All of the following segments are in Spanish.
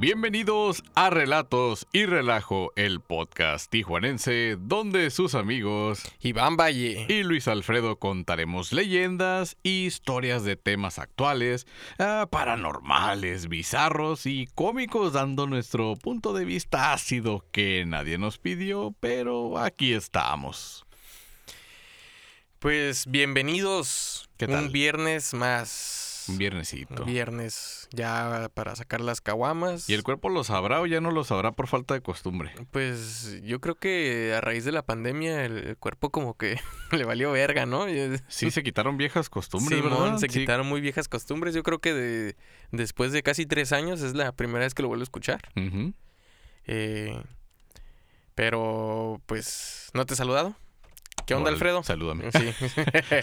Bienvenidos a Relatos y Relajo, el podcast tijuanense, donde sus amigos Iván Valle y Luis Alfredo contaremos leyendas y historias de temas actuales, ah, paranormales, bizarros y cómicos, dando nuestro punto de vista ácido que nadie nos pidió, pero aquí estamos. Pues bienvenidos. ¿Qué tal? Un viernes más. Un viernesito. Un viernes ya para sacar las caguamas. ¿Y el cuerpo lo sabrá o ya no lo sabrá por falta de costumbre? Pues yo creo que a raíz de la pandemia el, el cuerpo como que le valió verga, ¿no? Sí, se quitaron viejas costumbres, ¿verdad? se Sí. quitaron muy viejas costumbres. Yo creo que de, después de casi tres años es la primera vez que lo vuelvo a escuchar. Eh, pero pues, ¿no te he saludado? ¿Qué onda, Alfredo? Salúdame. Sí.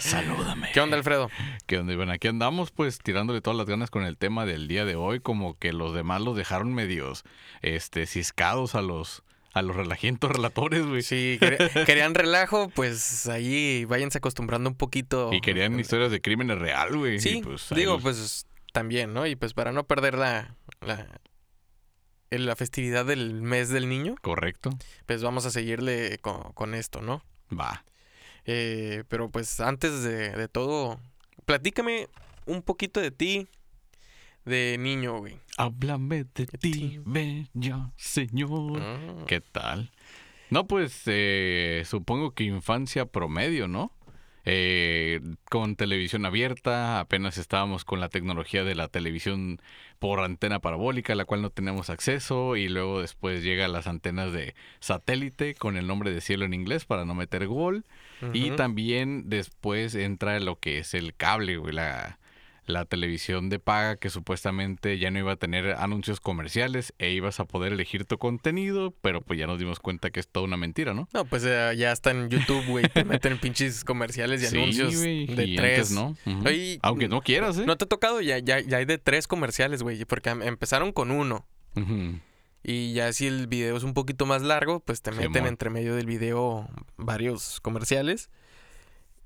Salúdame. ¿Qué onda, Alfredo? ¿Qué onda, Iván? Aquí andamos, pues, tirándole todas las ganas con el tema del día de hoy, como que los demás los dejaron medios, este, ciscados a los, a los relajientos relatores, güey. Quer- querían relajo, pues ahí váyanse acostumbrando un poquito. Y querían historias de crímenes real, güey. Sí, pues, digo, los- pues también, ¿no? Y pues para no perder la, la, la festividad del mes del niño, Correcto. pues vamos a seguirle con, con esto, ¿no? Va. Eh, pero pues antes de, de todo, platícame un poquito de ti, de niño, güey. Háblame de ti, ti, bella señor. Ah. ¿Qué tal? No, pues eh, supongo que infancia promedio, ¿no? Eh, con televisión abierta, apenas estábamos con la tecnología de la televisión por antena parabólica, a la cual no tenemos acceso, y luego después llega las antenas de satélite con el nombre de cielo en inglés para no meter gol, y también después entra lo que es el cable, güey, la, la televisión de paga que supuestamente ya no iba a tener anuncios comerciales e ibas a poder elegir tu contenido, pero pues ya nos dimos cuenta que es toda una mentira, ¿no? No, pues eh, ya está en YouTube, güey. Te meten pinches comerciales y Sí, anuncios de y tres. antes no. Oye, Aunque no quieras, ¿eh? ¿No te ha tocado? Ya, ya, ya hay de tres comerciales, güey. Porque em- empezaron con uno. Y ya si el video es un poquito más largo, pues te meten entre medio del video varios comerciales.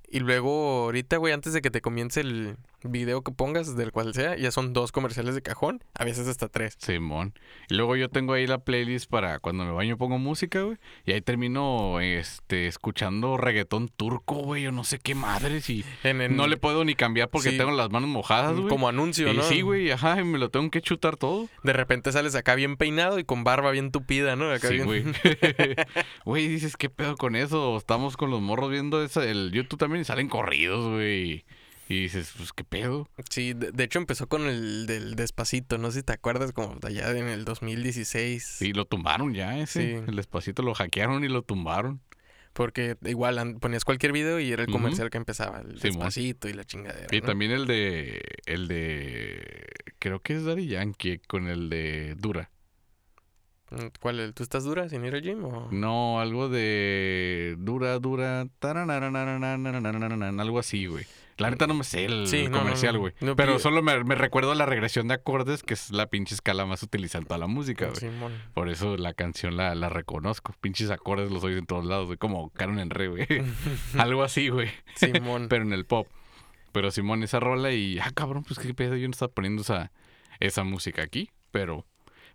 Y luego, ahorita, güey, antes de que te comience el video que pongas, del cual sea, ya son dos comerciales de cajón, a veces hasta tres. Simón. Y luego yo tengo ahí la playlist para cuando me baño pongo música, güey. Y ahí termino este escuchando reggaetón turco, güey, o no sé qué madres. Y En, en- no le puedo ni cambiar porque Sí. tengo las manos mojadas, güey. como anuncio, Y ¿no? sí, güey, ajá, y me lo tengo que chutar todo. De repente sales acá bien peinado y con barba bien tupida, ¿no? Acá Sí, bien- güey. Güey, dices, ¿qué pedo con eso? Estamos con los morros viendo esa, el YouTube también y salen corridos, güey. Y dices, pues qué pedo. Sí, de, hecho empezó con el del despacito, no sé si te acuerdas, como allá en el 2016. Y lo tumbaron ya ese. Sí. El despacito lo hackearon y lo tumbaron. Porque igual ponías cualquier video y era el comercial que empezaba, el despacito y la chingadera. Y también el de. El de. Creo que es Daddy Yankee con el de Dura. Mm, ¿Cuál? El, ¿Tú estás dura sin ir al gym? O? No, algo de. Dura, dura. Algo así, güey. La neta no me sé el Sí, no, comercial, no. güey. No, Pero solo me, me recuerdo la regresión de acordes, que es la pinche escala más utilizada en toda la música, güey. Simón. Por eso la canción la, la reconozco. Pinches acordes los oigo en todos lados, güey. Como Caron en re, güey. Algo así, güey. Simón. Pero en el pop. Pero Simón, esa rola y... Ah, cabrón, pues qué pedo. Yo no estaba poniendo esa, esa música aquí. Pero...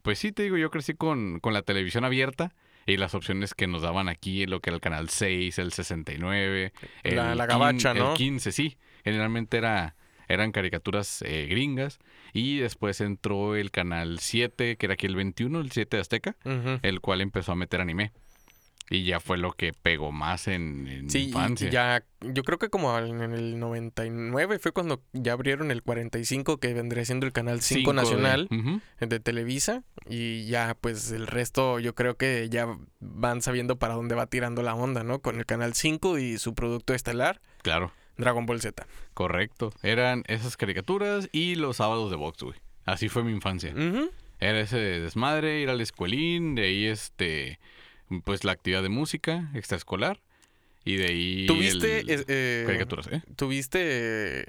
Pues sí, te digo, yo crecí con, con la televisión abierta. Y las opciones que nos daban aquí, lo que era el canal 6, el 69, el, La- la quin- gabacha, el ¿no? 15, sí. Generalmente era, eran caricaturas eh, gringas. Y después entró el canal 7, que era aquí el 21, el 7 de Azteca el cual empezó a meter anime. Y ya fue lo que pegó más en, en Sí, infancia. y ya, yo creo que como en el 99 fue cuando ya abrieron el 45, que vendría siendo el canal 5 Cinco de- nacional Ujú. de Televisa. Y ya, pues el resto yo creo que ya van sabiendo para dónde va tirando la onda, ¿no? Con el canal 5 y su producto estelar, Claro, Dragon Ball Z. correcto. Eran esas caricaturas y los sábados de box, güey. Así fue mi infancia. Era ese desmadre, ir al escuelín, de ahí este, pues la actividad de música extraescolar. Y de ahí... ¿Tuviste, el- eh, caricaturas, ¿eh? tuviste, eh,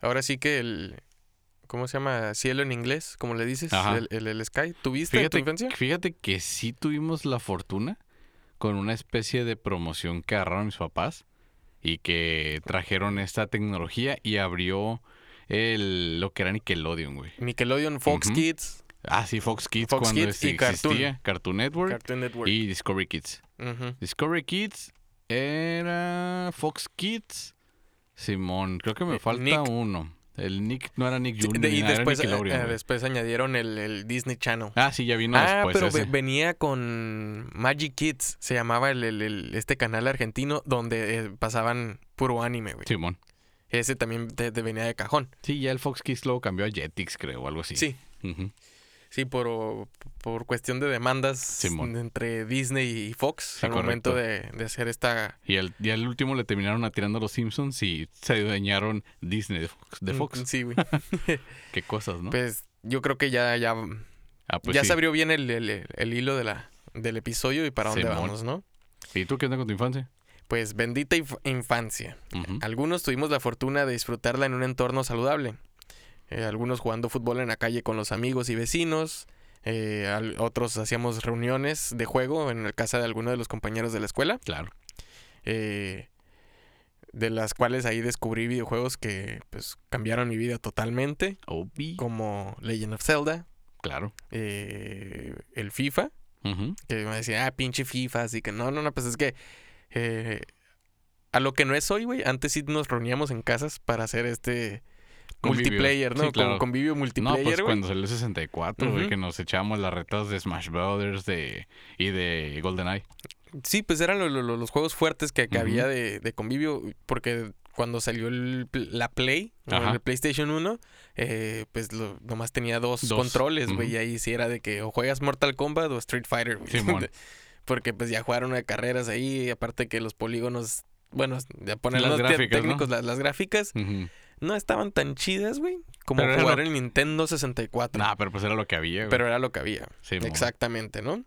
ahora sí que el, ¿cómo se llama? Cielo en inglés, como le dices, el, el- el Sky. ¿Tuviste en tu infancia? fíjate que sí tuvimos la fortuna con una especie de promoción que agarraron mis papás y que trajeron esta tecnología y abrió el, lo que era Nickelodeon, güey. Nickelodeon, Fox. Kids. Ah, sí, Fox Kids Fox cuando Kids este y existía. Cartoon Network Cartoon Network. y Discovery Kids. Discovery Kids era Fox Kids. Simón, creo que me Eh, falta Nick. uno. El Nick no era Nick Jr. y era eh, después añadieron el, el Disney Channel. Ah, sí, ya vino Ah, después pero ve- ese. venía con Magic Kids, se llamaba el, el- este canal argentino donde eh, pasaban puro anime, güey. Simón. Ese también te, te venía de cajón. Sí, ya el Fox Kids luego cambió a Jetix, creo, o algo así. Sí. Sí, por, por cuestión de demandas Simón. entre Disney y Fox Sí, al momento de, de hacer esta... Y al, y al último le terminaron atirando a los Simpsons y se dueñaron Disney de Fox. De Fox. Mm, Sí, güey. Qué cosas, ¿no? Pues yo creo que ya, ya, ah, pues ya sí. se abrió bien el, el- el hilo de la, del episodio y para dónde Simón. vamos, ¿no? ¿Y tú qué onda con tu infancia? Pues bendita inf- infancia. Algunos tuvimos la fortuna de disfrutarla en un entorno saludable. Eh, algunos jugando fútbol en la calle con los amigos y vecinos. eh, al- otros hacíamos reuniones de juego en la casa de alguno de los compañeros de la escuela. Claro. eh, de las cuales ahí descubrí videojuegos que pues cambiaron mi vida totalmente. Obi. Como Legend of Zelda, Claro. eh, el FIFA. Ujú. Que me decía, ah, pinche FIFA. Así que no, no, no, pues es que eh, a lo que no es hoy, güey. Antes sí nos reuníamos en casas para hacer este Convivio. multiplayer, ¿no? Sí, claro. Como convivio No, multiplayer, pues güey. cuando salió el 64, güey, que nos echábamos las retas de Smash Brothers de, y de GoldenEye. Sí, pues eran lo- lo- lo- los juegos fuertes que, que había de, de convivio. Porque cuando salió el la Play, el PlayStation 1, eh, pues lo, nomás tenía dos, Dos. controles, güey. Y ahí sí era de que o juegas Mortal Kombat o Street Fighter, güey. Porque pues ya jugaron de carreras ahí, aparte que los polígonos, bueno, ya ponen Las los gráficas, ¿no? técnicos, las, las gráficas. No estaban tan chidas, güey, como Pero jugar lo- el Nintendo 64. Nah, pero pues era lo que había, güey. pero era lo que había. Sí. Exactamente, ¿no?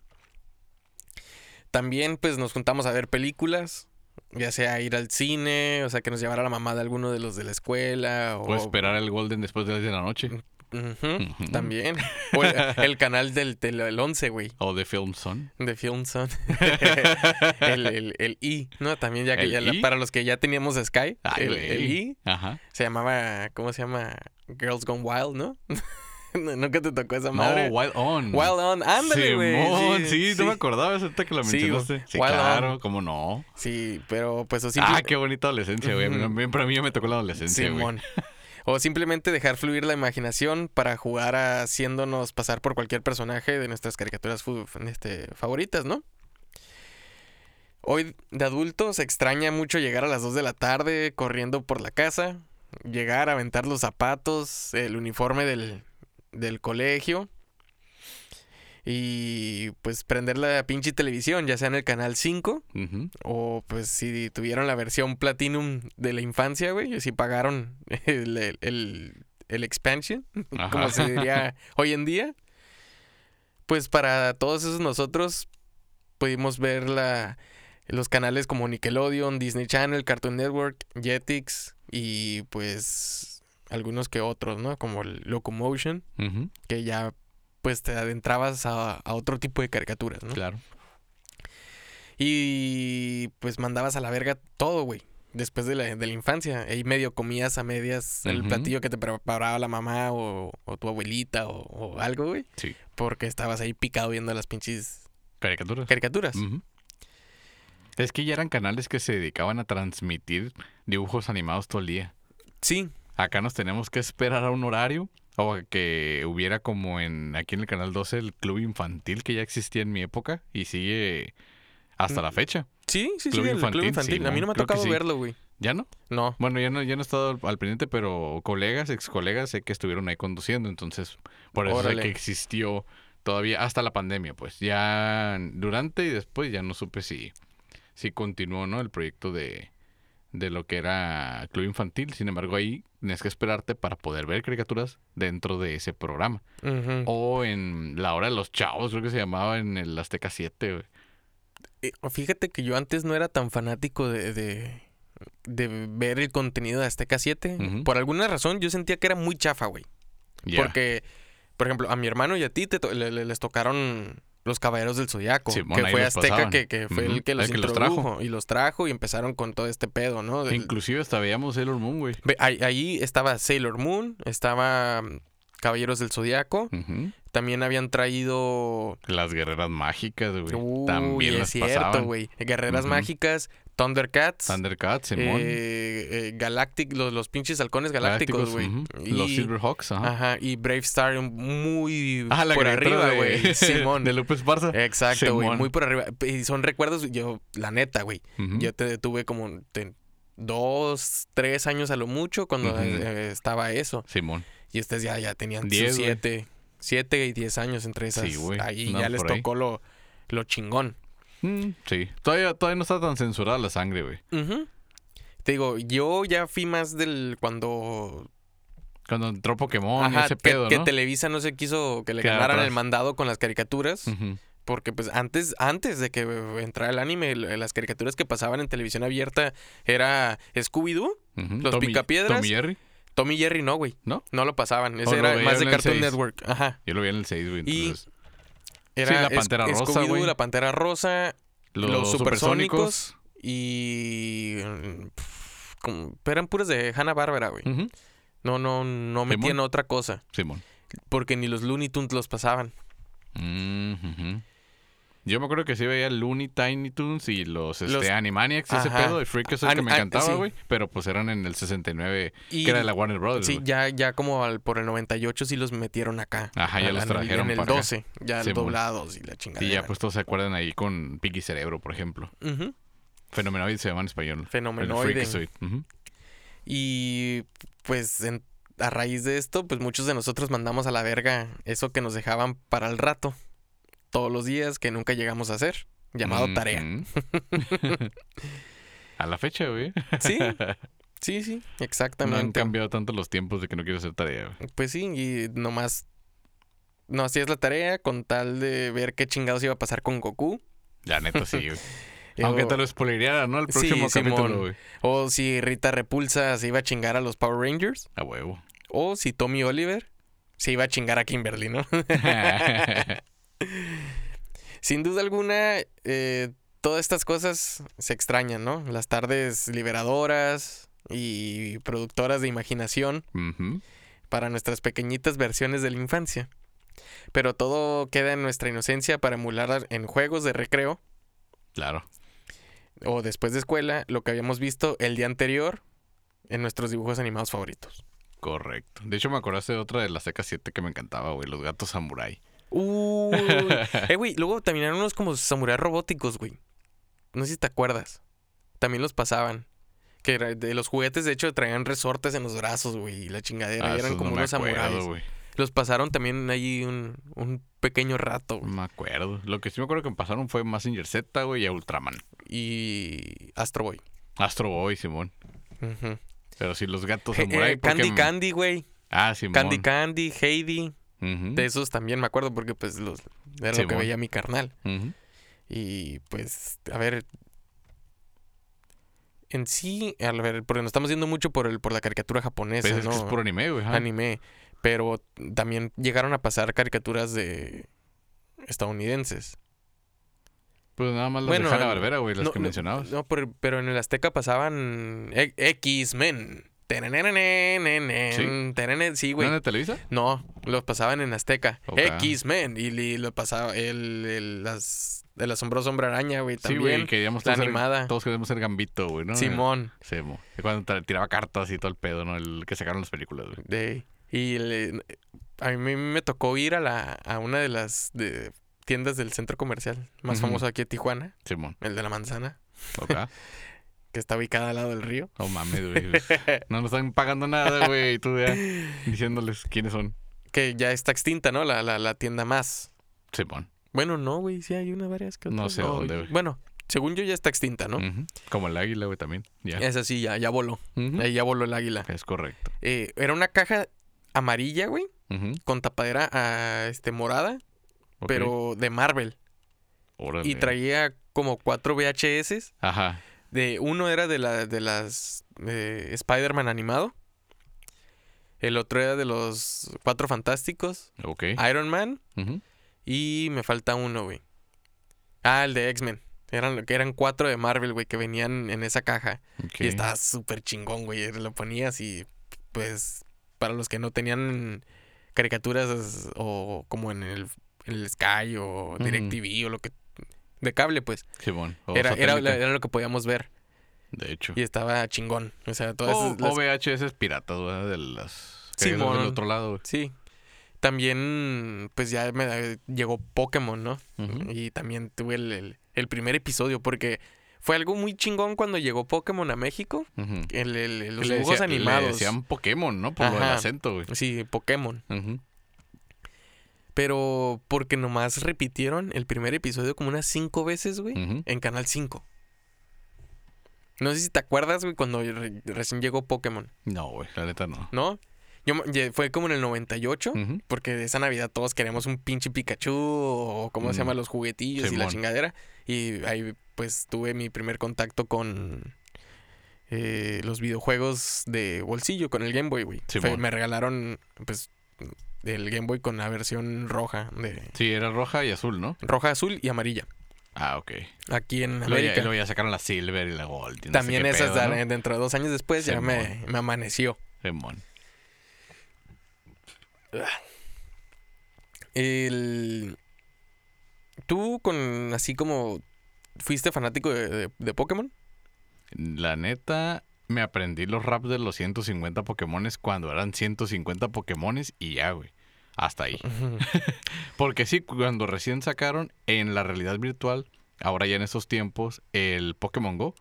También pues nos juntamos a ver películas, ya sea ir al cine, o sea que nos llevara la mamá de alguno de los de la escuela o Puedes esperar el Golden después de las 10 de la noche. Ujú, Ujú. también. O el, el canal del, del, del 11, güey, O de Film Son. de Film Son. el, el, el I, ¿no? También ya que ¿El ya la- para los que ya teníamos Sky, Ay, el, el I Ajá. se llamaba, ¿cómo se llama? Girls Gone Wild, ¿no? Nunca te tocó esa No, madre. Wild On. Wild On, ándale, güey. Simón, sí, no me acordaba ahorita que lo Sí, mencionaste. Sí, Wild claro, On. cómo no. Sí, pero pues o Ah, qué bonita adolescencia, güey. Bien, Para mí ya me tocó la adolescencia, güey. Simón. O simplemente dejar fluir la imaginación para jugar haciéndonos pasar por cualquier personaje de nuestras caricaturas este, favoritas, ¿no? Hoy de adulto se extraña mucho llegar a las 2 de la tarde corriendo por la casa, llegar a aventar los zapatos, el uniforme del, del colegio y pues prender la pinche televisión, ya sea en el canal 5 Ujú. o pues si tuvieron la versión Platinum de la infancia, güey, y si pagaron el, el, el- el expansion, Ajá. como se diría hoy en día, pues para todos esos nosotros pudimos ver la, los canales como Nickelodeon, Disney Channel, Cartoon Network, Jetix y pues algunos que otros, ¿no? Como el Locomotion, que ya pues te adentrabas a, a otro tipo de caricaturas, ¿no? Claro. Y pues mandabas a la verga todo, güey. Después de la, de la infancia. Ahí medio comías a medias el platillo que te preparaba la mamá o, o tu abuelita o, o algo, güey. Sí. Porque estabas ahí picado viendo las pinches Caricaturas. caricaturas. Es que ya eran canales que se dedicaban a transmitir dibujos animados todo el día. Sí, Acá nos tenemos que esperar a un horario o que hubiera como en aquí en el canal 12 el club infantil que ya existía en mi época y sigue hasta la Mm. fecha. sí, sí, Club sí, el club infantil, infantil. a mí no me ha tocado sí. verlo, güey. ¿Ya no? No. Bueno, ya no, ya no he estado al, pendiente, pero colegas, ex colegas, sé que estuvieron ahí conduciendo, entonces por eso sé que existió todavía hasta la pandemia, pues. Ya durante y después ya no supe si, si continuó, ¿no? El proyecto de, de lo que era Club Infantil. Sin embargo, ahí tienes que esperarte para poder ver caricaturas dentro de ese programa. O en La Hora de los Chavos, creo que se llamaba en el Azteca 7, güey. Eh, Fíjate que yo antes no era tan fanático de, de, de ver el contenido de Azteca 7. Ujú. Por alguna razón yo sentía que era muy chafa, güey. Porque, por ejemplo, a mi hermano y a ti te to- les tocaron los Caballeros del Zodiaco, que fue los Azteca que, que fue el que los el que los introdujo trajo. y los trajo y empezaron con todo este pedo, ¿no? Del- Inclusive hasta veíamos Sailor Moon, güey. Ahí, ahí estaba Sailor Moon, estaba mm, Caballeros del Zodiaco. También habían traído. Las guerreras mágicas, güey. También es las cierto, güey. Guerreras. Mágicas, Thundercats. Thundercats, Simón. eh, eh, Galactic, los, los pinches halcones galácticos, güey. Los Silverhawks, ajá. Ajá, y Brave Star muy Ah, la por arriba, de- güey. Simón. De López Esparza. Exacto, güey. Muy por arriba. Y son recuerdos, yo, la neta, güey. Yo te tuve como te- dos, tres años a lo mucho cuando eh, estaba eso. Simón. Y ustedes ya, ya tenían Diez, siete, siete y diez años entre esas. Sí, güey. Ahí No, ya les ahí. tocó lo, lo chingón. Mm, sí. Todavía, todavía no está tan censurada la sangre, güey. Te digo, yo ya fui más del cuando Cuando entró Pokémon y ese que, pedo, que ¿no? Televisa no se quiso que le Quedar ganaran atrás. el mandado con las caricaturas. Porque pues antes, antes de que entrara el anime, las caricaturas que pasaban en televisión abierta era Scooby-Doo, Ujú. Los Tommy- Picapiedras. Tommy Jerry. Tommy y Jerry no, güey. ¿No? No lo pasaban. Ese era más de Cartoon 6. Network. Ajá. Yo lo vi en el 6, güey. Y- Era la Pantera Rosa, güey. la Pantera Rosa los, los supersónicos. supersónicos. y... como- eran puras de Hanna-Barbera, güey. No, no, no metían Simón. otra cosa. Simón. Porque ni los Looney Tunes los pasaban. Mm. Yo me acuerdo que sí veía Looney Tiny Toons y los, este, Animaniacs, ese Ajá. pedo de Freak es el que me an- encantaba, sí. güey. Pero pues eran en el 69, Y, que era de la Warner Brothers. Sí, ya, ya como al- por el 98 sí los metieron acá. Ajá, ya los trajeron En el para acá. 12, ya Simón. doblados y la chingada. Y ya pues todos se acuerdan ahí con Piggy Cerebro, por ejemplo. Fenomenoide se llama en español. El Fenomenoide. Ujú. Y pues en- a raíz de esto, pues muchos de nosotros mandamos a la verga eso que nos dejaban para el rato. Todos los días que nunca llegamos a hacer. Llamado tarea. A la fecha, güey. Sí, sí, sí, No han exactamente. cambiado tanto los tiempos de que no quiero hacer tarea, güey. Pues sí, y nomás no hacías la tarea con tal de ver qué chingados iba a pasar con Goku. La neta sí, güey. Aunque te lo spoileara, ¿no? El Sí, próximo capítulo, Simón. güey. O si Rita Repulsa se iba a chingar a los Power Rangers. A huevo. O si Tommy Oliver se iba a chingar a Kimberly, ¿no? Sin duda alguna, eh, todas estas cosas se extrañan, ¿no? Las tardes liberadoras y productoras de imaginación para nuestras pequeñitas versiones de la infancia. Pero todo queda en nuestra inocencia para emular en juegos de recreo Claro. o después de escuela lo que habíamos visto el día anterior en nuestros dibujos animados favoritos. Correcto. De hecho, me acordaste de otra de la Seca 7 que me encantaba, güey. Los gatos samurai. Uy. eh, güey, luego también eran unos como samuráis robóticos, güey. No sé si te acuerdas. También los pasaban. Que de los juguetes, de hecho, traían resortes en los brazos, güey. Y la chingadera. Ah, y eran como no unos acuerdo, samuráis. Los pasaron también ahí un, un pequeño rato. No me acuerdo. Lo que sí me acuerdo que me pasaron fue Massinger Z, güey, y a Ultraman. Y Astro Boy. Astro Boy, Simón. Pero sí, los gatos samurai. eh, Candy me- Candy, güey. Ah, Simón. Candy Candy, Heidi. De esos también me acuerdo porque pues los era lo que veía mi carnal. Y pues, a ver. En sí, a ver, porque nos estamos yendo mucho por el, por la caricatura japonesa, Pues es ¿no? que es puro anime, güey. Anime. Pero también llegaron a pasar caricaturas de estadounidenses. Pues nada más las Bueno, de Hanna Barbera, güey, las no, que mencionabas. No, pero, pero en el Azteca pasaban e- X-Men. Sí, ¿No güey. en de Televisa? No, los pasaban en Azteca. Ok. X-Men. Y, li- lo pasaba el, el, las, el asombroso hombre araña, güey. Sí, También. güey, queríamos la ser- animada. todos queríamos ser Gambito, güey, ¿no? Simón. Sí. Y Cuando tiraba cartas y todo el pedo, ¿no? El que sacaron las películas, güey. De, y le- a mí me tocó ir a, la, a una de las de tiendas del centro comercial más Ujú. famoso aquí de Tijuana, Simón. el de la manzana, Ok. Que está ubicada al lado del río. No mames, güey. No nos están pagando nada, güey. Y tú ya diciéndoles quiénes son. Que ya está extinta, ¿no? La, la, la tienda más. Simón. Bueno, no, güey, sí hay una varias que No otras. sé dónde, güey. Bueno, según yo ya está extinta, ¿no? Como el águila, güey, también. Ya. Esa sí, ya, ya voló. Ujú. Ahí ya voló el águila. Es correcto. Eh, era una caja amarilla, güey, Ujú. con tapadera ah, este, morada, pero de Marvel. Órale. Y traía como cuatro VHS. Ajá. De, uno era de, la, de las eh, Spider-Man animado. El otro era de los Cuatro Fantásticos. Ok. Iron Man. Y me falta uno, güey. Ah, el de X-Men. Eran, eran cuatro de Marvel, güey, que venían en esa caja. Ok. Y estaba súper chingón, güey. Lo ponías y, pues, para los que no tenían caricaturas o como en el, en el Sky o. DirecTV o lo que... De cable, pues. O Era, era, era lo que podíamos ver. De hecho. Y estaba chingón. O sea, todas O, esas- las- o VHS piratas, ¿verdad? De las... Caricaturas del otro lado, güey. Sí. También, pues ya me llegó Pokémon, ¿no? Y también tuve el, el- el primer episodio porque fue algo muy chingón cuando llegó Pokémon a México. Ujú. El, los dibujos Le animados. decían Pokémon, ¿no? Por lo del Ajá. acento, güey. Sí, Pokémon. Ujú. Pero porque nomás repitieron el primer episodio como unas cinco veces, güey, en Canal 5. No sé si te acuerdas, güey, cuando re- recién llegó Pokémon, No, güey, la neta no. ¿no? Yo, fue como en el 98, Ujú. porque esa Navidad todos queríamos un pinche Pikachu o cómo se llama, los juguetillos y la chingadera. Y ahí pues tuve mi primer contacto con eh, los videojuegos de bolsillo, con el Game Boy, güey. Fue- me regalaron pues el Game Boy con la versión roja, de Sí, era roja y azul, ¿no? roja, azul y amarilla. Ah, ok. Aquí en Luego ya, América. luego ya sacaron la Silver y la Gold. y no sé También qué esas, pedo, ¿no? da- dentro de dos años después, ya me, me amaneció. Simón. El... ¿Tú con así como fuiste fanático de, de- de Pokémon? La neta, me aprendí los raps de los 150 Pokémones cuando eran 150 Pokémones y ya, güey. Hasta ahí. Porque sí, cuando recién sacaron en la realidad virtual, ahora ya en esos tiempos, el Pokémon Go,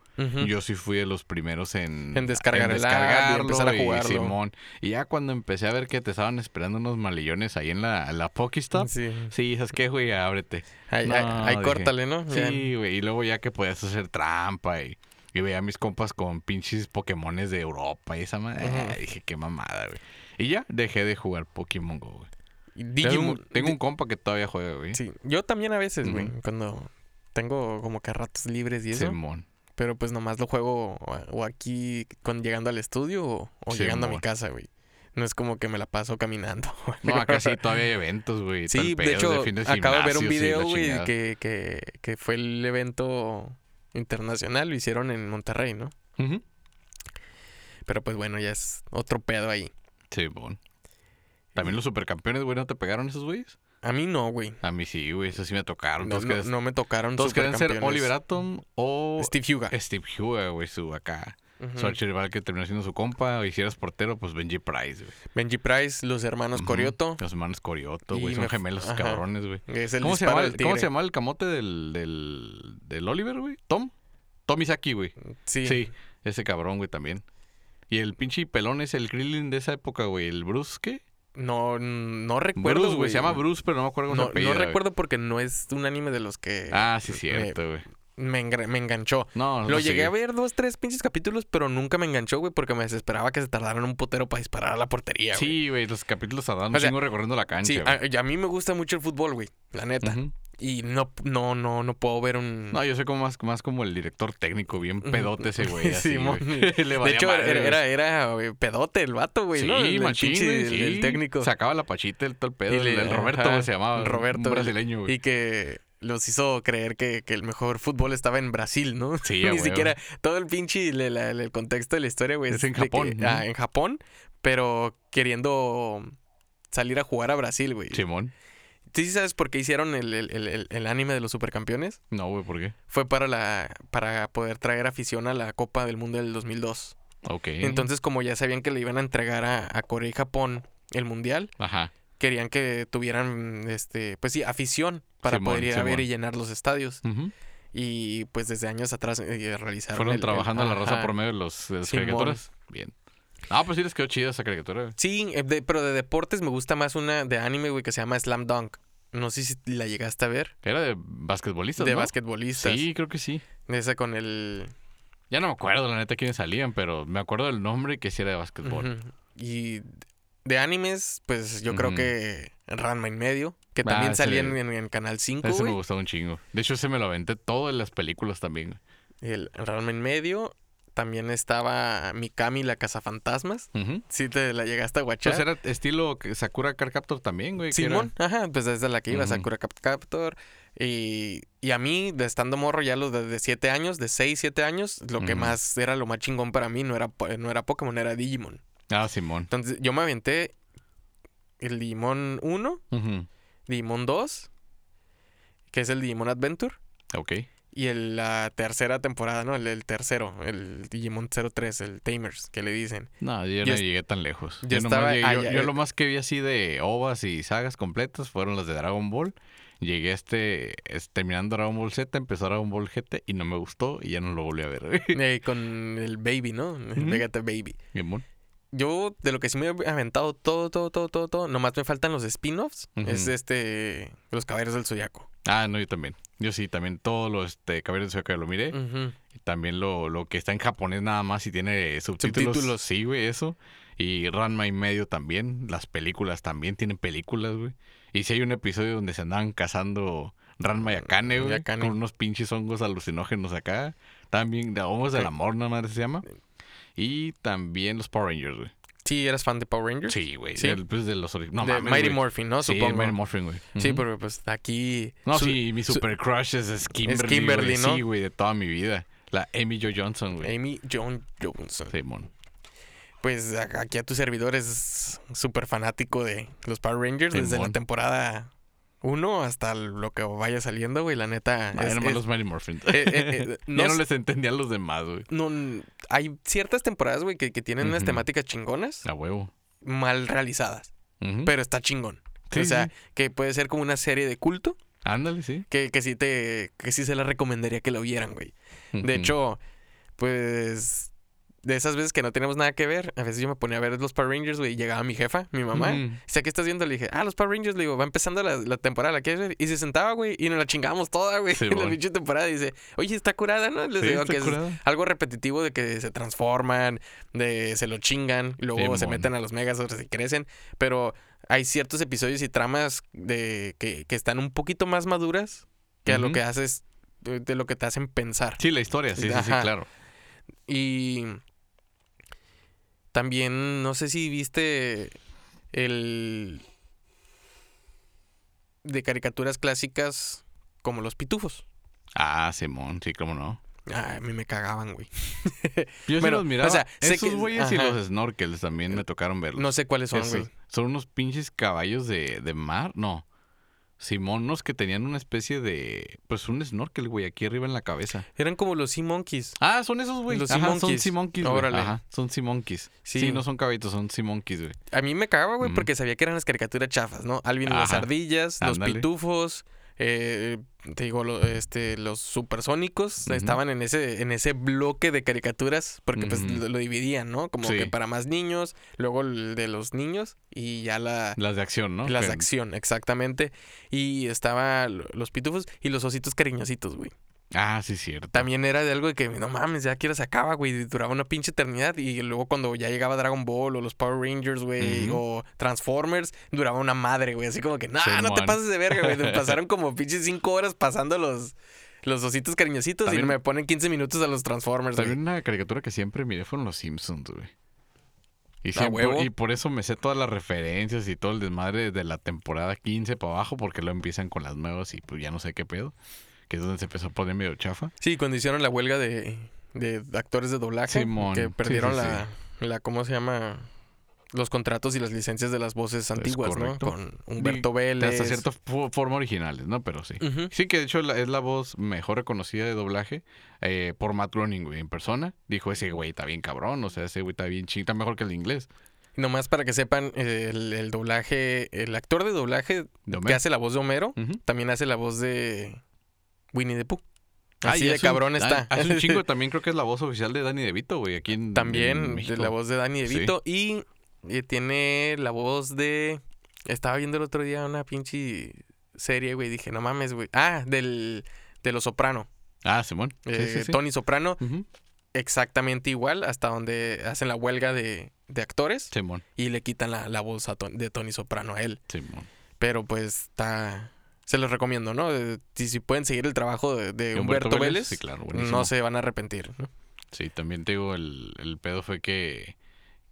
yo sí fui de los primeros en, En descargar app y empezar a y jugarlo. Simón. Y ya cuando empecé a ver que te estaban esperando unos malillones ahí en la, la Pokestop, Sí. sí, ¿sabes qué, güey? Ábrete. Ahí, No, ahí- ahí córtale, ¿no? Sí, güey. Y luego ya que podías hacer trampa y, y veía a mis compas con pinches Pokémones de Europa y esa madre. Dije, qué mamada, güey. Y ya dejé de jugar Pokémon Go, güey. Tengo, Digimon. un, tengo un compa que todavía juega, güey. Sí, yo también a veces, güey, cuando tengo como que ratos libres y eso. Simón. Pero pues nomás lo juego o, aquí con llegando al estudio o, llegando a mi casa, güey. No es como que me la paso caminando. No, acá sí todavía hay eventos, güey. Sí, de pedo hecho, fin de acabo de ver un video, güey, que, que, que fue el evento internacional, lo hicieron en Monterrey, ¿no? Pero pues bueno, ya es otro pedo ahí. Simón. También los supercampeones, güey, ¿no te pegaron esos güeyes? A mí no, güey. A mí sí, güey, esos sí me tocaron. No, me tocaron todos querían ser. Oliver Atom o Steve Huga. Steve Huga, güey, su acá. Su archirrival que terminó siendo su compa. Y si eras portero, pues Benji Price, güey. Benji Price, los hermanos. Corioto. Los hermanos Corioto, güey. Son me- gemelos esos cabrones, güey. ¿Cómo se, llama, ¿Cómo se llama el camote del, del, del Oliver, güey? ¿Tom? Tom Isaki, güey. Sí. Sí. ese cabrón, güey, también. Y el pinche pelón es el Krillin de esa época, güey. ¿El Bruce qué? No, no recuerdo, Bruce, güey. Se llama Bruce, pero no me acuerdo cómo No, se apellida, no recuerdo porque no es un anime de los que Ah, sí, cierto, güey. Me, me enganchó. No, Lo no llegué sé. a ver dos, tres pinches capítulos, pero nunca me enganchó, güey, porque me desesperaba que se tardaran un putero para disparar a la portería, güey. Sí, güey. Los capítulos tardaban un chingo recorriendo la cancha, Sí, a, y a mí me gusta mucho el fútbol, güey, la neta. Y no, no, no, no puedo ver un... No, yo soy como más, más como el director técnico, bien pedote ese güey. Así, Simón. güey. De hecho, madre, era, güey. era, era, güey, pedote el vato, güey, sí, ¿no? El, el machín, pinche del sí. técnico. Sacaba la pachita, el todo el pedo. Y el, le- el Roberto, ajá, se llamaba. Roberto, Un brasileño, güey. Y que los hizo creer que, que el mejor fútbol estaba en Brasil, ¿no? Sí, Ni siquiera todo el pinche la- el contexto de la historia, güey. Es en que- Japón, ¿no? ah, en Japón, pero queriendo salir a jugar a Brasil, güey. Simón. ¿Tú sí sabes por qué hicieron el, el- el- el- el anime de los supercampeones? No, güey, ¿por qué? Fue para la para poder traer afición a la Copa del Mundo del 2002. Ok. Entonces, como ya sabían que le iban a entregar a, a Corea y Japón el mundial, Ajá. Querían que tuvieran, este, pues sí, afición para Simón, poder ir a ver y llenar los estadios. Y pues desde años atrás eh, realizaron. Fueron el- el- trabajando la raza ajá. por medio de, los, de las Simón. caricaturas. Bien. Ah, pues sí les quedó chida esa caricatura. Sí, eh, de- pero de deportes me gusta más una de anime, güey, que se llama Slam Dunk. No sé si la llegaste a ver. Era de basquetbolistas, De ¿no? basquetbolistas. Sí, creo que sí. Esa con el. Ya no me acuerdo, la neta, quiénes salían, pero me acuerdo del nombre que sí era de basquetbol. Y de animes, pues yo creo que Ranma en medio, que Ah, también salía en, en- en Canal 5, Ese me gustaba un chingo. De hecho, ese me lo aventé todo en las películas también. El Ranma medio. También estaba Mikami la cazafantasmas. Ujú. Sí te la llegaste a guachar. Pues era estilo que Sakura Car Captor también, güey. Simón, ajá, pues desde la que iba. Sakura Cap- Captor. Y, y a mí, de estando morro ya los de, de 7 años, de 6, 7 años, lo que más era lo más chingón para mí no era, no era Pokémon, era Digimon. Ah, Simón. Entonces yo me aventé el Digimon 1, Ujú. Digimon 2, que es el Digimon Adventure, Ok. y el- la tercera temporada, ¿no? El, el tercero, el Digimon 03, el Tamers, que le dicen. No, yo Yo no llegué tan lejos. yo Yo, estaba llegué- yo- allá- yo lo más que vi así de ovas y sagas completas fueron las de Dragon Ball. Llegué a este, es- terminando Dragon Ball Z, empezó Dragon Ball GT y no me gustó y ya no lo volví a ver. Eh, con el Baby, ¿no? El. Vegeta Baby. Bien. Yo, de lo que sí me he aventado todo, todo, todo, todo, todo, nomás me faltan los spin-offs. Es este, Los Caballeros del Zodiaco. Ah, no, yo también. Yo sí, también todo lo este, Caballeros de Zodiaco lo miré. Y también lo, lo que está en japonés nada más y tiene subtítulos. Subtítulos. Sí, güey, eso. Y Ranma y medio también. Las películas también tienen películas, güey. Y si hay un episodio donde se andaban cazando Ranma y Akane, Y güey. Akane. Con unos pinches hongos alucinógenos acá. También, de hongos del Sí. amor, nada más se llama. Y también los Power Rangers, güey. Sí, ¿eras fan de Power Rangers? Sí, güey. Sí. del- pues, de los No, de mames, Mighty güey. Morphin, ¿no? Sí, Supongo. Mighty Morphin, güey. Sí, Ujú. pero pues aquí... No, sí, mi su- super crush es, es Kimberly. Kimberly, güey. ¿no? Sí, güey, de toda mi vida. La Amy Jo Johnson, güey. Amy John Johnson. Pues aquí a tu servidor es súper fanático de los Power Rangers desde la temporada 1 hasta lo que vaya saliendo, güey. La neta. Ah, es- nomás es- los Mighty Morphin. eh, eh, eh, no ya no les entendía a los demás, güey. no, hay ciertas temporadas, güey, que, que tienen unas temáticas chingonas, A huevo. mal realizadas, pero está chingón. Sí, o sea, sí. que puede ser como una serie de culto, Ándale, sí. que, que sí te, que sí se la recomendaría que lo vieran, güey. De hecho, pues de esas veces que no tenemos nada que ver, a veces yo me ponía a ver los Power Rangers, güey, y llegaba mi jefa, mi mamá. Ujú. Dice, ¿qué estás viendo? Le dije, ah, los Power Rangers, le digo, va empezando la, la temporada, ¿la quieres ver? Y se sentaba, güey, y nos la chingamos toda, güey, Sí, en la pinche temporada. Y dice, oye, está curada, ¿no? Les Sí, digo que es algo repetitivo de que se transforman, de se lo chingan, y luego se meten a los Megazords y crecen. Pero hay ciertos episodios y tramas de que, que están un poquito más maduras que a lo que haces, de de lo que te hacen pensar. Sí, la historia, sí, sí, sí, claro. Y también, no sé si viste el de caricaturas clásicas como los pitufos. Ah, Simón, sí, cómo no. Ah, a mí me cagaban, güey. Yo sí los miraba. o sea, Esos que- güeyes y los snorkels también me tocaron verlos. No sé cuáles son, Esos- güey. Son unos pinches caballos de, de mar. No. Simonos que tenían una especie de. Pues un snorkel, güey, aquí arriba en la cabeza. Eran como los Sea Monkeys. Ah, son esos, güey. Los Ajá, sea son monkeys. sea monkeys, güey. Órale. Ajá, son sea monkeys. Sí. Sí. no son caballitos, son sea monkeys, güey. A mí me cagaba, güey, porque sabía que eran las caricaturas chafas, ¿no? Alvin y las ardillas, los pitufos, eh, te digo, lo- este, los supersónicos estaban en ese, en ese bloque de caricaturas, porque pues lo, lo dividían, ¿no? Como Sí. que para más niños, luego el de los niños y ya la... Las de acción, ¿no? Las de acción, exactamente. Y estaba lo- los pitufos y los ositos cariñositos, güey. Ah, sí, cierto. También era de algo de que, no mames, ya quiero se acaba, güey. Duraba una pinche eternidad. Y luego cuando ya llegaba Dragon Ball o los Power Rangers, güey, o Transformers, duraba una madre, güey. Así como que, no, no te pases de verga, güey. Pasaron como pinches cinco horas pasando los, los ositos cariñositos También- y me ponen 15 minutos a los Transformers, güey. También una caricatura que siempre miré fueron los Simpsons, güey. Y, ¿A siempre- huevo? y por eso me sé todas las referencias y todo el desmadre de la temporada 15 para abajo, porque lo empiezan con las nuevas y pues ya no sé qué pedo. Que es donde se empezó a poner medio chafa. Sí, cuando hicieron la huelga de, de actores de doblaje, Simón. que perdieron sí, la, la, ¿cómo se llama? Los contratos y las licencias de las voces antiguas, ¿no? Con Humberto Y Vélez. Hasta cierta fo- forma originales, ¿no? Pero sí. Sí, que de hecho es la voz mejor reconocida de doblaje eh, por Matt Groening, güey, en persona. Dijo, ese güey está bien cabrón, o sea, ese güey está bien ching, está mejor que el inglés. Nomás para que sepan, el, el doblaje, el actor de doblaje De que hace la voz de Homero, también hace la voz de Winnie the Pooh. Ah, Así y de un- cabrón ah, está. Hace un chingo también creo que es la voz oficial de Danny DeVito, güey, aquí en también en la voz de Danny Sí. DeVito y eh, tiene la voz de... Estaba viendo el otro día una pinche serie, güey, dije, no mames, güey. Ah, del, de Los Soprano. Ah, Simón. Sí, Eh, sí, sí. Tony Soprano, exactamente igual, hasta donde hacen la huelga de, de actores Simón, y le quitan la, la voz a Ton- de Tony Soprano a él. Simón. Pero pues está. Se los recomiendo, ¿no? Eh, Si, si pueden seguir el trabajo de, de ¿De Humberto, Humberto Vélez, Vélez? Sí, claro, buenísimo. no se van a arrepentir. ¿no? Sí, también te digo, el, el pedo fue que,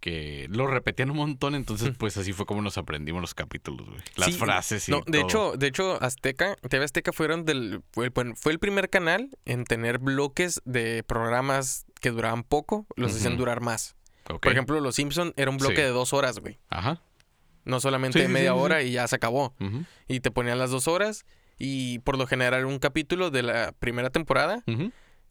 que lo repetían un montón, entonces pues así fue como nos aprendimos los capítulos, güey. Las Sí, frases y No, de todo. hecho, de hecho, Azteca, TV Azteca fueron del, fue, el primer canal en tener bloques de programas que duraban poco, los hacían durar más. Por ejemplo, Los Simpson era un bloque Sí. de dos horas, güey. Ajá. No solamente Sí, media sí, sí, hora y ya se acabó. Y te ponían las dos horas y por lo general un capítulo de la primera temporada,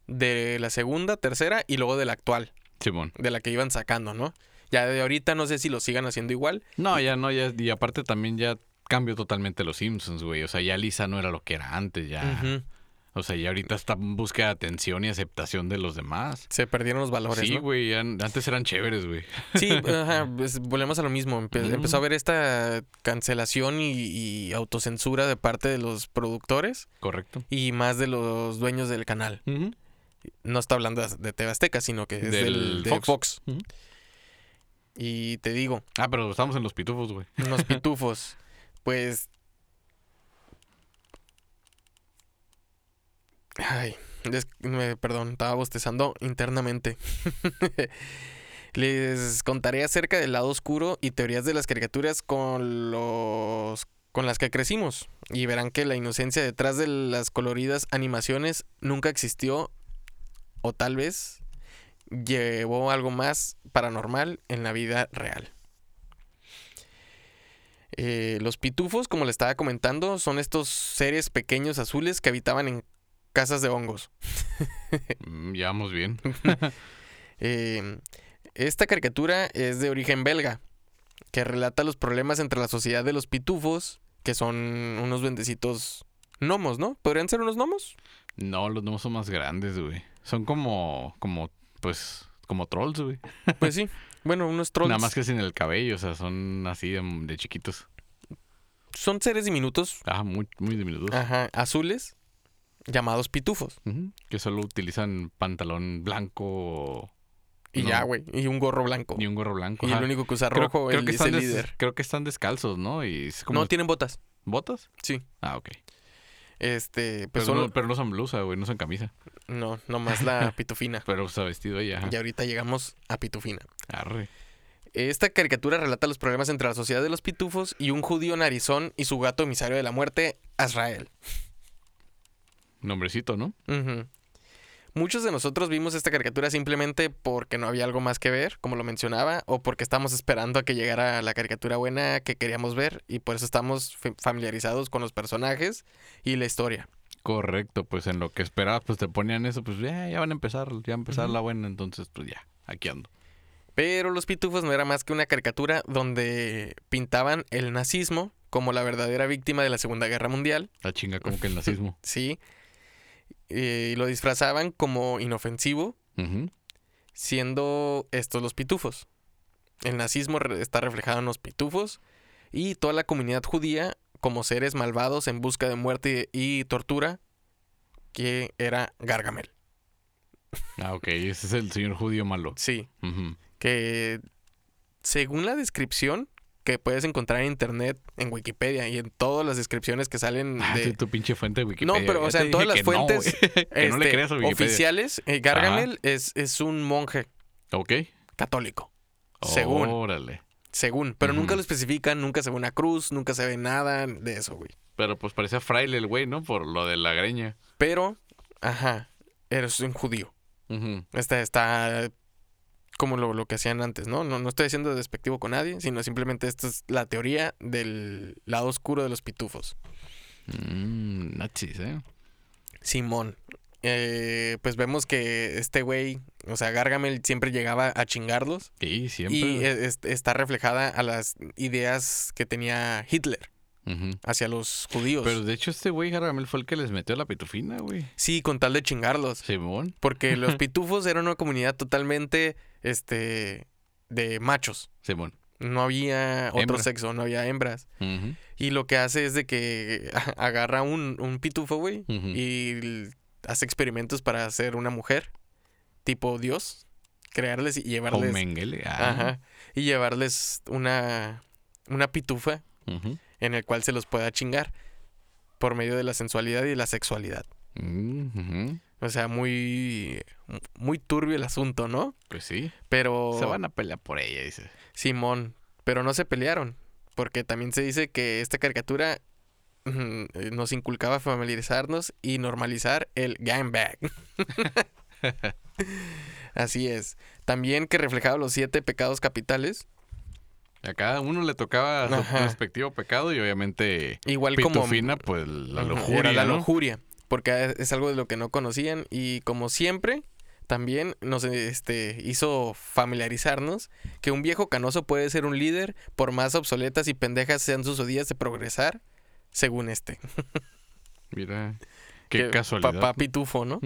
de la segunda, tercera y luego de la actual, Simón. de la que iban sacando, ¿no? Ya de ahorita no sé si lo sigan haciendo igual. No, ya no, ya, y aparte también ya cambió totalmente los Simpsons, güey. O sea, ya Lisa no era lo que era antes, ya. O sea, ya ahorita está en búsqueda de atención y aceptación de los demás. Se perdieron los valores, Sí, güey, antes eran chéveres, güey. Sí, ajá, pues, volvemos a lo mismo. Empe-. Empezó a haber esta cancelación y, y autocensura de parte de los productores Correcto. y más de los dueños del canal. No está hablando de- TV Azteca, sino que es Del del, de Fox. Y te digo, Ah, pero estamos en los pitufos, güey. unos pitufos, pues... Ay, me- perdón, estaba bostezando internamente. Les contaré acerca del lado oscuro y teorías de las caricaturas con los con las que crecimos y verán que la inocencia detrás de las coloridas animaciones nunca existió o tal vez llevó algo más paranormal en la vida real. Eh, los pitufos, como le estaba comentando, son estos seres pequeños azules que habitaban en casas de hongos. Mm, Ya vamos bien. Eh, esta caricatura es de origen belga, que relata los problemas entre la sociedad de los pitufos, que son unos bendecitos gnomos, ¿no? ¿Podrían ser unos gnomos? No, los nuevos son más grandes, güey. Son como, como, pues, como trolls, güey. Pues sí. Bueno, unos trolls. Nada más que sin el cabello, o sea, son así de, de chiquitos. Son seres diminutos, Ah, muy, muy diminutos. ajá, azules, llamados pitufos. Que solo utilizan pantalón blanco Y No. ya, güey. Y un gorro blanco. y un gorro blanco. Y ajá. el único que usa Creo- rojo creo él que es están el des- líder. Creo que están descalzos, ¿no? Y es como No tienen botas. botas. Sí. Ah, ok. Este, Pero, pues son... no, pero no usan blusa, güey, no usan camisa. No, nomás la pitufina. Pero usa vestido ajá. Y ahorita llegamos a pitufina. Arre. Esta caricatura relata los problemas entre la sociedad de los pitufos y un judío narizón y su gato emisario de la muerte, Azrael. Nombrecito, ¿no? Muchos de nosotros vimos esta caricatura simplemente porque no había algo más que ver, como lo mencionaba, o porque estábamos esperando a que llegara la caricatura buena que queríamos ver y por eso estamos fa- familiarizados con los personajes y la historia. Correcto, pues en lo que esperabas, pues te ponían eso, pues ya, ya van a empezar, ya va a empezar la buena, entonces pues ya, aquí ando. Pero Los Pitufos no era más que una caricatura donde pintaban el nazismo como la verdadera víctima de la Segunda Guerra Mundial, La chinga como que el nazismo. ¿sí? Y lo disfrazaban como inofensivo, siendo estos los pitufos. El nazismo está reflejado en los pitufos y toda la comunidad judía como seres malvados en busca de muerte y tortura, que era Gargamel. Ah, ok, ese es el señor judío malo. Sí, que según la descripción que puedes encontrar en internet, en Wikipedia y en todas las descripciones que salen Ah, de tu pinche fuente de Wikipedia. No, pero, Ya o sea, en todas las no, fuentes, no le oficiales, eh, Gargamel es, es un monje Ok. católico. Según. Órale. Según, pero nunca lo especifican, nunca se ve una cruz, nunca se ve nada de eso, güey. Pero pues parecía fraile el güey, ¿no? Por lo de la greña. Pero, ajá, eres un judío. Está, está como lo, lo que hacían antes, ¿no? ¿no? No estoy siendo despectivo con nadie, sino simplemente esta es la teoría del lado oscuro de los pitufos. Mm, nazis, ¿eh? Simón. Eh, pues vemos que este güey, o sea, Gargamel siempre llegaba a chingarlos. Sí, siempre. Y e- es- está reflejada a las ideas que tenía Hitler hacia los judíos. Pero de hecho este güey Gargamel fue el que les metió la pitufina, güey. Sí, con tal de chingarlos. Simón. Porque los pitufos eran una comunidad totalmente, este, de machos. Simón. No había otro Hembra. sexo, no había hembras. Y lo que hace es de que agarra un, un pitufo, güey, y hace experimentos para hacer una mujer, tipo Dios, crearles y llevarles... Mengele. Ah. Ajá. Y llevarles una, una pitufa en el cual se los pueda chingar por medio de la sensualidad y la sexualidad. Ujú. O sea, muy, muy turbio el asunto, ¿no? Pues sí. Pero... Se van a pelear por ella, dice. Simón, pero no se pelearon, porque también se dice que esta caricatura mm, nos inculcaba familiarizarnos y normalizar el gangbang. Así es. También que reflejaba los siete pecados capitales. A cada uno le tocaba su respectivo pecado y obviamente Igual como... Pues la lujuria, Era la ¿no? lujuria, porque es algo de lo que no conocían y como siempre también nos este, hizo familiarizarnos que un viejo canoso puede ser un líder por más obsoletas y pendejas sean sus días de progresar, según este. Mira, qué Que casualidad. Papá pitufo, ¿no?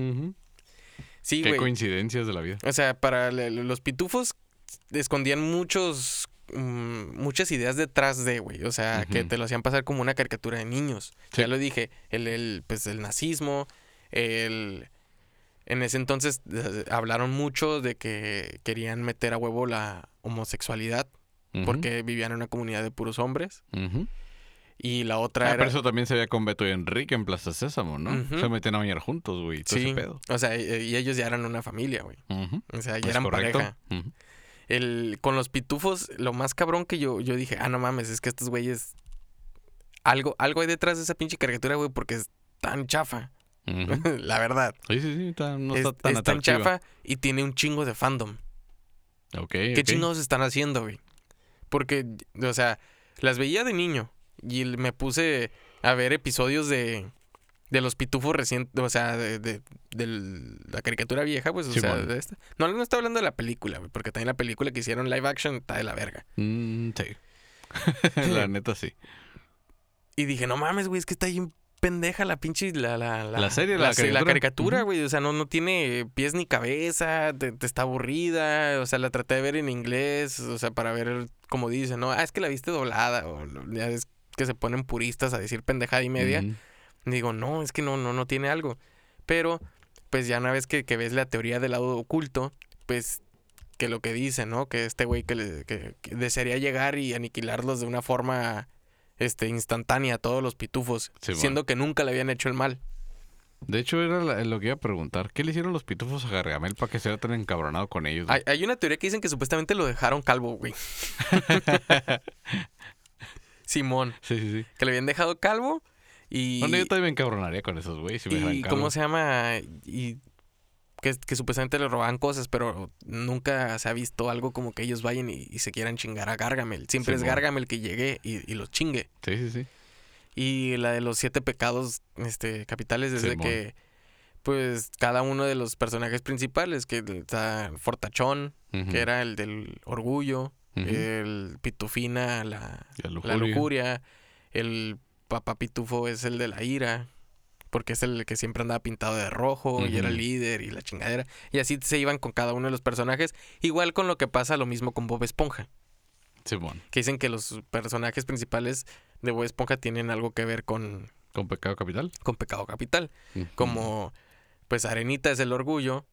Sí, Qué coincidencias de la vida. O sea, para los pitufos escondían muchos mm, muchas ideas detrás de, güey. O sea, que te lo hacían pasar como una caricatura de niños. Sí. Ya lo dije, el, el, pues el nazismo, el en ese entonces eh, hablaron mucho de que querían meter a huevo la homosexualidad porque vivían en una comunidad de puros hombres y la otra Ah, era pero eso también se veía con Beto y Enrique en Plaza Sésamo, ¿no? Se metían a bañar juntos, güey. Todo sí, ese pedo. o sea, y, y ellos ya eran una familia, güey. O sea, ya ¿Es eran correcto? pareja. El, con los pitufos, lo más cabrón que yo, yo dije, ah, no mames, es que estos güeyes. Algo, algo hay detrás de esa pinche caricatura, güey, porque es tan chafa. La verdad. Sí, sí, sí. está- no es está tan es tan atractiva. chafa y tiene un chingo de fandom. Ok, ¿Qué ok. chingados están haciendo, güey? Porque, o sea, las veía de niño y me puse a ver episodios de, de los pitufos recientes, o sea, de, de- de la caricatura vieja, pues, o sea, de esta. No, no estoy hablando de la película, porque también la película que hicieron live action está de la verga. Mm, sí. la neta sí. Y dije, no mames, güey, es que está bien pendeja la pinche la, la, La serie, la se- la caricatura. güey. O sea, no, no tiene pies ni cabeza, te, te está aburrida. O sea, la traté de ver en inglés, o sea, para ver como dice, ¿no? Ah, es que la viste doblada. O ya es que se ponen puristas a decir pendejada y media. Digo, no, es que no, no, no tiene algo. Pero, pues ya una vez que, que ves la teoría del lado oculto, pues que lo que dice, ¿no? Que este güey que, le- que- que desearía llegar y aniquilarlos de una forma este, instantánea a todos los pitufos, Sí, siendo que nunca le habían hecho el mal. De hecho, era la- lo que iba a preguntar. ¿Qué le hicieron los pitufos a Gargamel para que sea tan encabronado con ellos? Hay, hay una teoría que dicen que supuestamente lo dejaron calvo, güey. Simón, Sí, sí, sí. que le habían dejado calvo y... Bueno, yo también me encabronaría con esos güeyes si me dejaran y cómo se llama y que, que supuestamente le roban cosas pero nunca se ha visto algo como que ellos vayan y, y se quieran chingar a Gargamel siempre es. Gargamel que llegue y, y los chingue Sí, sí, sí. y la de los siete pecados este capitales es de Simón. que pues cada uno de los personajes principales que está Fortachón que era el del orgullo el Pitufina la La la lujuria. El papá pitufo es el de la ira. Porque es el que siempre andaba pintado de rojo y era el líder y la chingadera. Y así se iban con cada uno de los personajes. Igual con lo que pasa lo mismo con Bob Esponja. Simón. Que dicen que los personajes principales de Bob Esponja tienen algo que ver con, ¿Con pecado capital? con Pecado Capital. Como, pues Arenita es el orgullo.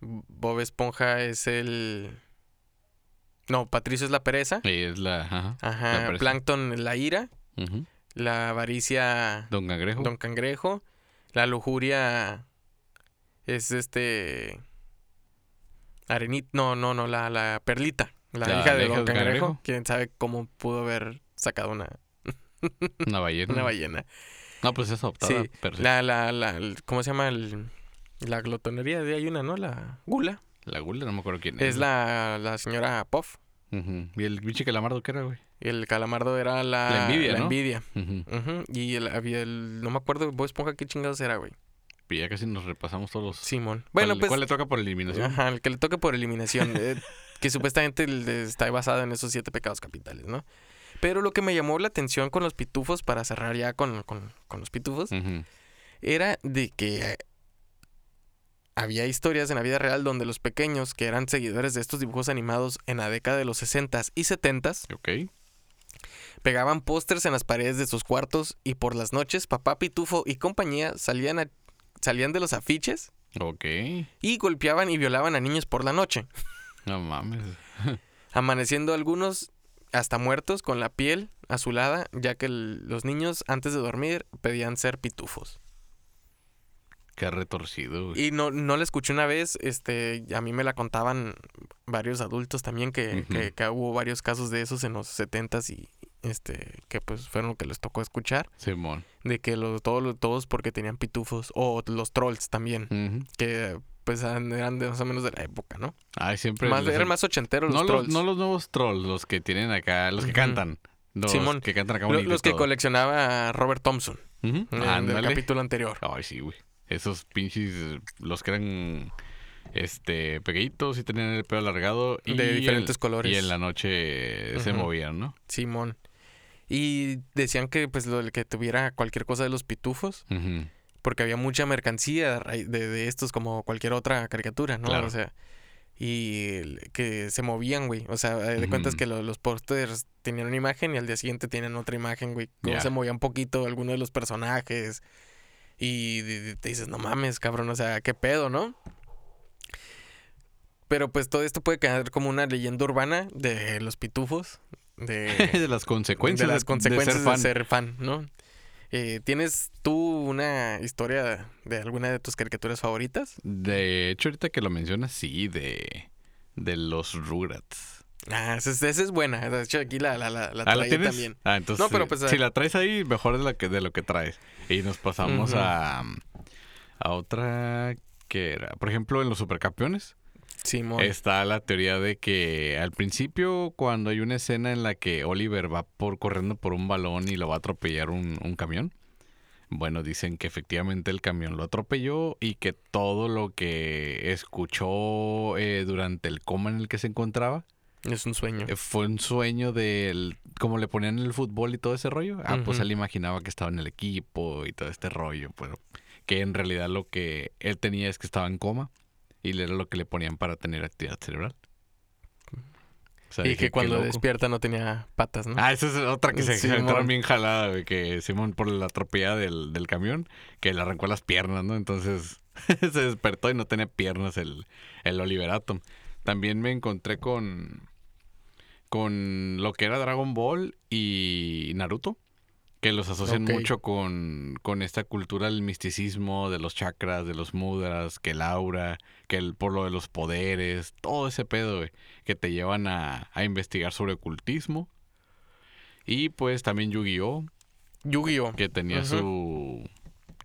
Bob Esponja es el... No, Patricio es la pereza. Y es la... Ajá. Ajá. Plankton es la ira. La avaricia... Don Cangrejo. Don Cangrejo. La lujuria es este. Arenita. No, no, no, la, la perlita. La, La hija de Don Cangrejo. cangrejo. Quién sabe cómo pudo haber sacado una, Una ballena. una ballena. No, pues es adoptada. Sí, pero sí. La, la, la, ¿cómo se llama? El- la glotonería de hay una, ¿no? La gula. La gula, no me acuerdo quién es. Es la, la señora Puff. ¿Y el pinche calamardo qué era, güey? El calamardo era la, La envidia, la ¿no? envidia. Y el, había el. No me acuerdo, Bob Esponja, qué chingados era, güey. Y ya casi nos repasamos todos los... Simón. Bueno, ¿Cuál, pues. ¿Cuál le toca por eliminación? Ajá, el que le toque por eliminación. eh, que supuestamente está basado en esos siete pecados capitales, ¿no? Pero lo que me llamó la atención con los pitufos, para cerrar ya con, con- con los pitufos, era de que había historias en la vida real donde los pequeños, que eran seguidores de estos dibujos animados en la década de los 60s y 70s, Ok. pegaban pósters en las paredes de sus cuartos y por las noches papá pitufo y compañía salían, a- salían de los afiches y golpeaban y violaban a niños por la noche. No mames. amaneciendo algunos hasta muertos con la piel azulada, ya que el- los niños antes de dormir pedían ser pitufos. Qué retorcido, güey. Y no, no la escuché una vez, este, a mí me la contaban varios adultos también, que, que- que hubo varios casos de esos en los setentas y este, que pues fueron lo que les tocó escuchar, Simón. de que los, todos, todos porque tenían pitufos, o los trolls también, que pues eran de más o menos de la época, ¿no? Ay, siempre. Más, eran más ochenteros los no, los, trolls. no los nuevos trolls, los que tienen acá, los que cantan. Los Simón. que cantan acá Lo- bonito y los que todo. coleccionaba Robert Thompson en el ándale. capítulo anterior. Ay, sí, güey. Esos pinches, los que eran este pequeñitos y tenían el pelo alargado. Y De diferentes en- colores. Y en la noche se movían, ¿no? Simón. Y decían que pues lo del que tuviera cualquier cosa de los pitufos, porque había mucha mercancía de, de estos como cualquier otra caricatura, ¿no? Claro. O sea, y que se movían, güey. O sea, de cuentas que lo- los pósters tenían una imagen y al día siguiente tenían otra imagen, güey. Cómo Ya. se movía un poquito alguno de los personajes. Y te dices, no mames, cabrón, o sea, qué pedo, ¿no? Pero pues todo esto puede quedar como una leyenda urbana de los pitufos. De, de las consecuencias de las consecuencias de ser fan. de ser fan, ¿no? Eh, ¿Tienes tú una historia de alguna de tus caricaturas favoritas? De hecho, ahorita que lo mencionas, sí, de, de los Rugrats. Ah, esa, es- esa es buena. De hecho, aquí la, la, la, la Ah, ¿la traía también. Ah, entonces, No, pero eh, pues, si ah. la traes ahí, mejor de lo que, de lo que traes. Y nos pasamos a, a otra que era, por ejemplo, en los supercampeones. Simón. Está la teoría de que al principio, cuando hay una escena en la que Oliver va por corriendo por un balón y lo va a atropellar un, un camión, bueno, dicen que efectivamente el camión lo atropelló y que todo lo que escuchó eh, durante el coma en el que se encontraba Es un sueño. eh, fue un sueño del como le ponían en el fútbol y todo ese rollo. Ah, pues él imaginaba que estaba en el equipo y todo este rollo, pero que en realidad lo que él tenía es que estaba en coma y era lo que le ponían para tener actividad cerebral. O sea, y dije, que cuando despierta no tenía patas, ¿no? Ah, esa es otra que se, aventaron bien jalada, güey, que Simón por la atropellada del, del camión, que le arrancó las piernas, ¿no? Entonces se despertó y no tenía piernas el, el Oliver Atom. También me encontré con, con lo que era Dragon Ball y Naruto, que los asocian mucho con, con esta cultura del misticismo, de los chakras, de los mudras, que el aura, que el, por lo de los poderes, todo ese pedo, güey, que te llevan a, a investigar sobre ocultismo. Y pues también Yu-Gi-Oh! Yu-Gi-Oh! que tenía su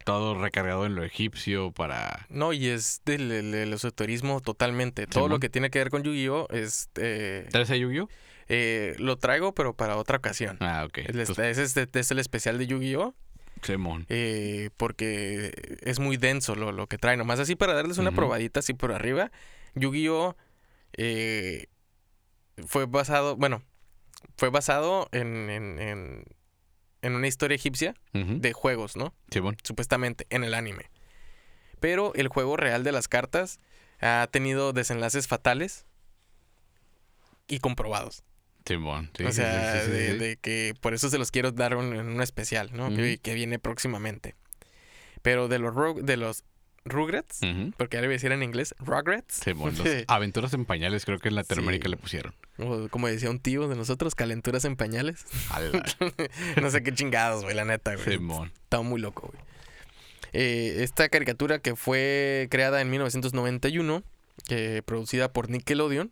todo recargado en lo egipcio para No, y es del, del- del esoterismo totalmente. Todo lo que tiene que ver con Yu-Gi-Oh! es... eh, ¿Traes a Yu-Gi-Oh? eh, lo traigo, pero para otra ocasión. Ah, ok. El- Entonces, ese es, el especial de Yu-Gi-Oh! Simón. eh, porque es muy denso lo, lo que trae. Nomás así para darles una probadita así por arriba. Yu-Gi-Oh! eh, fue basado, bueno, fue basado en, en, en, en una historia egipcia de juegos, ¿no? Simón. Supuestamente, en el anime. Pero el juego real de las cartas ha tenido desenlaces fatales y comprobados. Sí, o sí, sea, sí, sí, sí, de, sí. de que por eso se los quiero dar un- en un especial, ¿no? que, que viene próximamente. Pero de los, de los Rugrats, porque ahora voy a decir en inglés, Rugrats. Los aventuras en pañales creo que en Latinoamérica Sí. le pusieron. o como decía un tío de nosotros, calenturas en pañales. No sé qué chingados, güey, la neta, güey. Simón. Estaba muy loco, güey. Eh, esta caricatura que fue creada en 1991, que producida por Nickelodeon,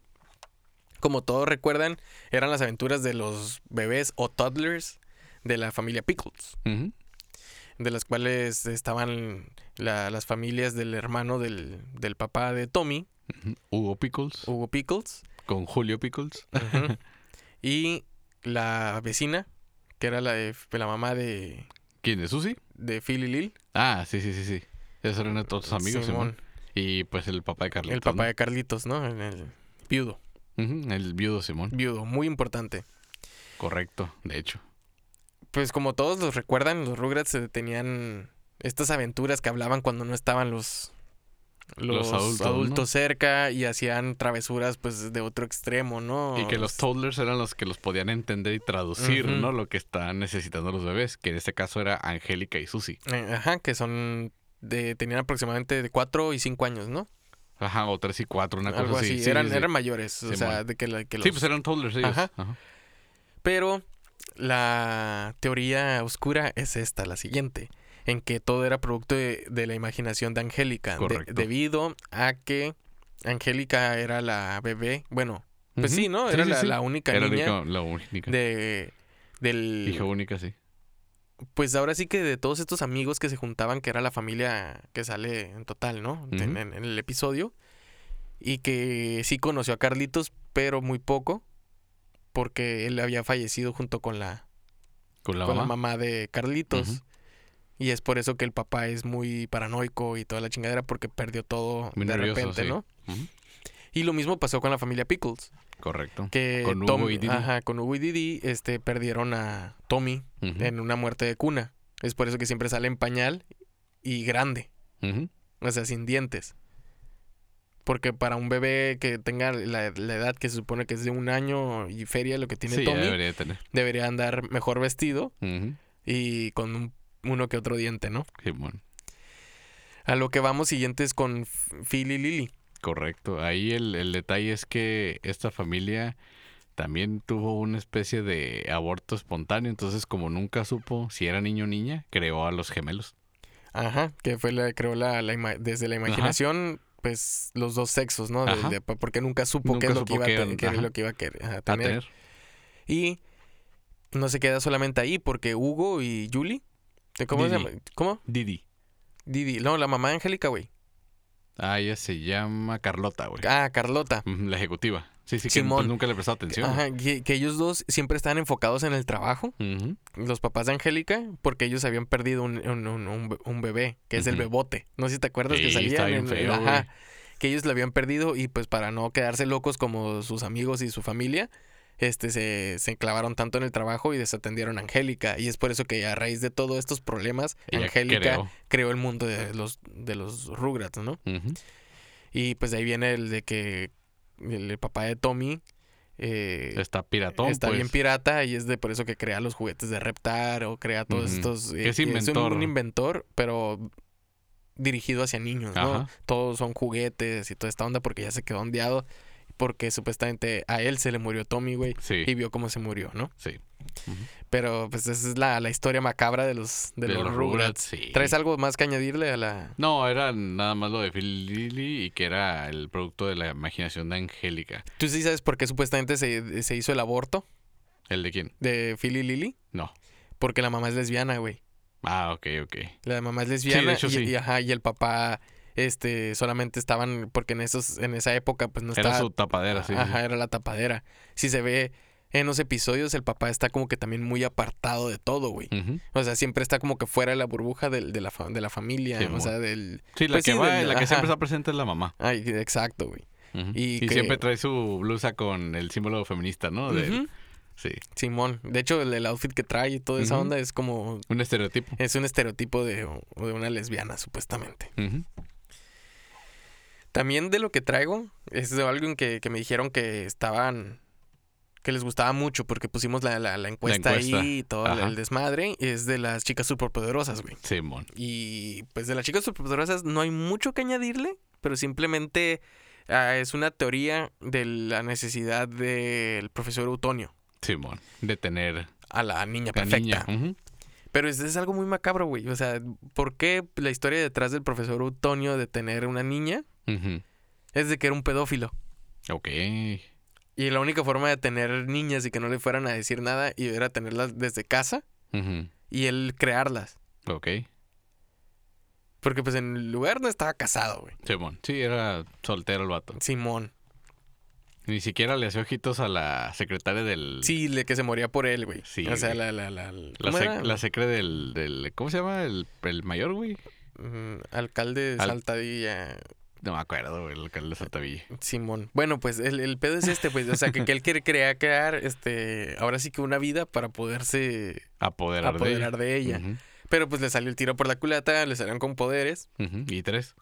como todos recuerdan, eran las aventuras de los bebés o toddlers de la familia Pickles, de las cuales estaban la- las familias del hermano del, del papá de Tommy. Hugo Pickles Hugo Pickles, con Julio Pickles. y la vecina, que era la, de, la mamá de, ¿Quién es Susi? de Phil y Lil. Ah, sí, sí, sí, sí. Esos eran todos sus amigos, Simón. Simón. Y pues el papá de Carlitos. El papá ¿no? de Carlitos, ¿no? El viudo. El viudo Simón. Viudo, muy importante. Correcto, de hecho. Pues como todos los recuerdan, los Rugrats eh, tenían estas aventuras que hablaban cuando no estaban los, los, Los adultos, adultos, ¿no? cerca y hacían travesuras pues de otro extremo, ¿no? Y que los toddlers eran los que los podían entender y traducir. ¿no? Lo que están necesitando los bebés, que en este caso era Angélica y Susi. Eh, Ajá, que son de tenían aproximadamente de 4 y 5 años, ¿no? Ajá, o tres y cuatro, una Algo cosa así. así. Sí, eran, sí, sí. eran mayores, o sea, de que, la- que los... Sí, pues eran toddlers ellos. Ajá. Ajá. Pero la teoría oscura es esta, la siguiente, en que todo era producto de, de la imaginación de Angélica, de- debido a que Angélica era la bebé, bueno, pues sí, ¿no? Era sí, la, sí. la única Era niña la única. de del Hija única, sí. pues ahora sí que de todos estos amigos que se juntaban, que era la familia que sale en total, ¿no? En- Ujú. en, en el episodio. Y que sí conoció a Carlitos, pero muy poco. Porque él había fallecido junto con la, Con la con la mamá. de Carlitos. Y es por eso que el papá es muy paranoico y toda la chingadera porque perdió todo Muy de nervioso, repente, sí. ¿no? Y lo mismo pasó con la familia Pickles. Correcto. Que Con Hugo y Didi. Ajá, con Hugo y Didi este, perdieron a Tommy en una muerte de cuna. Es por eso que siempre sale en pañal y grande, o sea, sin dientes. Porque para un bebé que tenga la, la edad que se supone que es de un año y feria lo que tiene Sí, Tommy, debería tener. debería andar mejor vestido y con un- uno que otro diente, ¿no? Simón. A lo que vamos siguiente es con Phil y Lily. Correcto. Ahí el, el detalle es que esta familia también tuvo una especie de aborto espontáneo, entonces como nunca supo si era niño o niña, creó a los gemelos. Ajá, que fue la, creo, la, la ima- desde la imaginación, pues los dos sexos, ¿no? De- Ajá. de- porque nunca supo qué es lo que iba a, qué eran, lo que iba a querer- ajá, A tener. Y no se queda solamente ahí, porque Hugo y Julie, ¿de ¿cómo se llama? ¿Cómo? Didi. Didi, no, la mamá de Angélica, güey. Ah, ella se llama Carlota, güey. Ah, Carlota. La ejecutiva. Sí, sí, que Simón. pues, nunca le prestó atención. Ajá, que, que ellos dos siempre estaban enfocados en el trabajo, Ujú. los papás de Angélica, porque ellos habían perdido un, un- un- un be- un bebé, que es el bebote. No sé si te acuerdas que Sí, en- feo, ajá, que ellos lo habían perdido y pues para no quedarse locos como sus amigos y su familia, este se, se clavaron tanto en el trabajo y desatendieron a Angélica. Y es por eso que a raíz de todos estos problemas, Ella Angélica creó. creó el mundo de los, de los Rugrats, ¿no? Y pues de ahí viene el de que el, papá de Tommy eh, Está piratón, está pues. bien pirata y es de por eso que crea los juguetes de Reptar o crea todos estos... Que es un- inventor. un, inventor, pero dirigido hacia niños, ¿no? Todos son juguetes y toda esta onda porque ya se quedó ondeado. Porque supuestamente a él se le murió Tommy, güey. Sí, Y vio cómo se murió, ¿no? sí. Pero pues esa es la, la historia macabra de los, de los, Rugrats. sí. ¿Traes algo más que añadirle a la...? No, era nada más lo de Phil Lily y que era el producto de la imaginación de Angélica. ¿Tú sí sabes por qué supuestamente se, se hizo el aborto ¿El de quién? de Phil y Lily? No. Porque la mamá es lesbiana, güey. Ah, ok, ok. La mamá es lesbiana de hecho, y, sí. y, ajá, y el papá este solamente estaban porque en esos en esa época pues no Era estaba su tapadera, sí. ajá, sí. era la tapadera. Si se ve en los episodios el papá está como que también muy apartado de todo, güey. O sea, siempre está como que fuera de la burbuja del- de, la, fa- de la familia, Sí, o sea, del... Sí, la Pues que, sí, va, del- la que siempre está presente es la mamá. Ay, exacto, güey. Y Y, que- siempre trae su blusa con el símbolo feminista, ¿no? De-. Sí, Simón. De hecho, el, el outfit que trae y toda esa onda es como... un estereotipo. Es un estereotipo de, de una lesbiana, supuestamente. También de lo que traigo, es de algo que, que me dijeron que estaban. que les gustaba mucho porque pusimos la, la, la encuesta, encuesta. ahí y todo el- Ajá. el desmadre. Es de las chicas superpoderosas, güey. Simón. Y pues de las chicas superpoderosas no hay mucho que añadirle, pero simplemente ah, es una teoría de la necesidad del profesor Utonio Simón. De tener a la niña perfecta. niña. Pero es, es algo muy macabro, güey. O sea, ¿por qué la historia detrás del profesor Utonio de tener una niña Es de que era un pedófilo? Ok. Y la única forma de tener niñas y que no le fueran a decir nada y era tenerlas desde casa y él crearlas. Ok. Porque pues en el lugar no estaba casado, güey. Simón. Sí, era soltero el vato. Simón. Ni siquiera le hacía ojitos a la secretaria del... Sí, le que se moría por él, güey. Sí, O sea, güey. la, la, la, La, la secre del, del... ¿Cómo se llama? El, el mayor, güey. Mm, alcalde de Al- Saltadilla. No me acuerdo, güey. El alcalde de Saltavilla. Simón. Bueno, pues el, el pedo es este, pues. O sea, que, que él quiere crear, crear, este, ahora sí que una vida para poderse Apoderar, apoderar de ella. Pero pues le salió el tiro por la culata, le salieron con poderes. Y tres.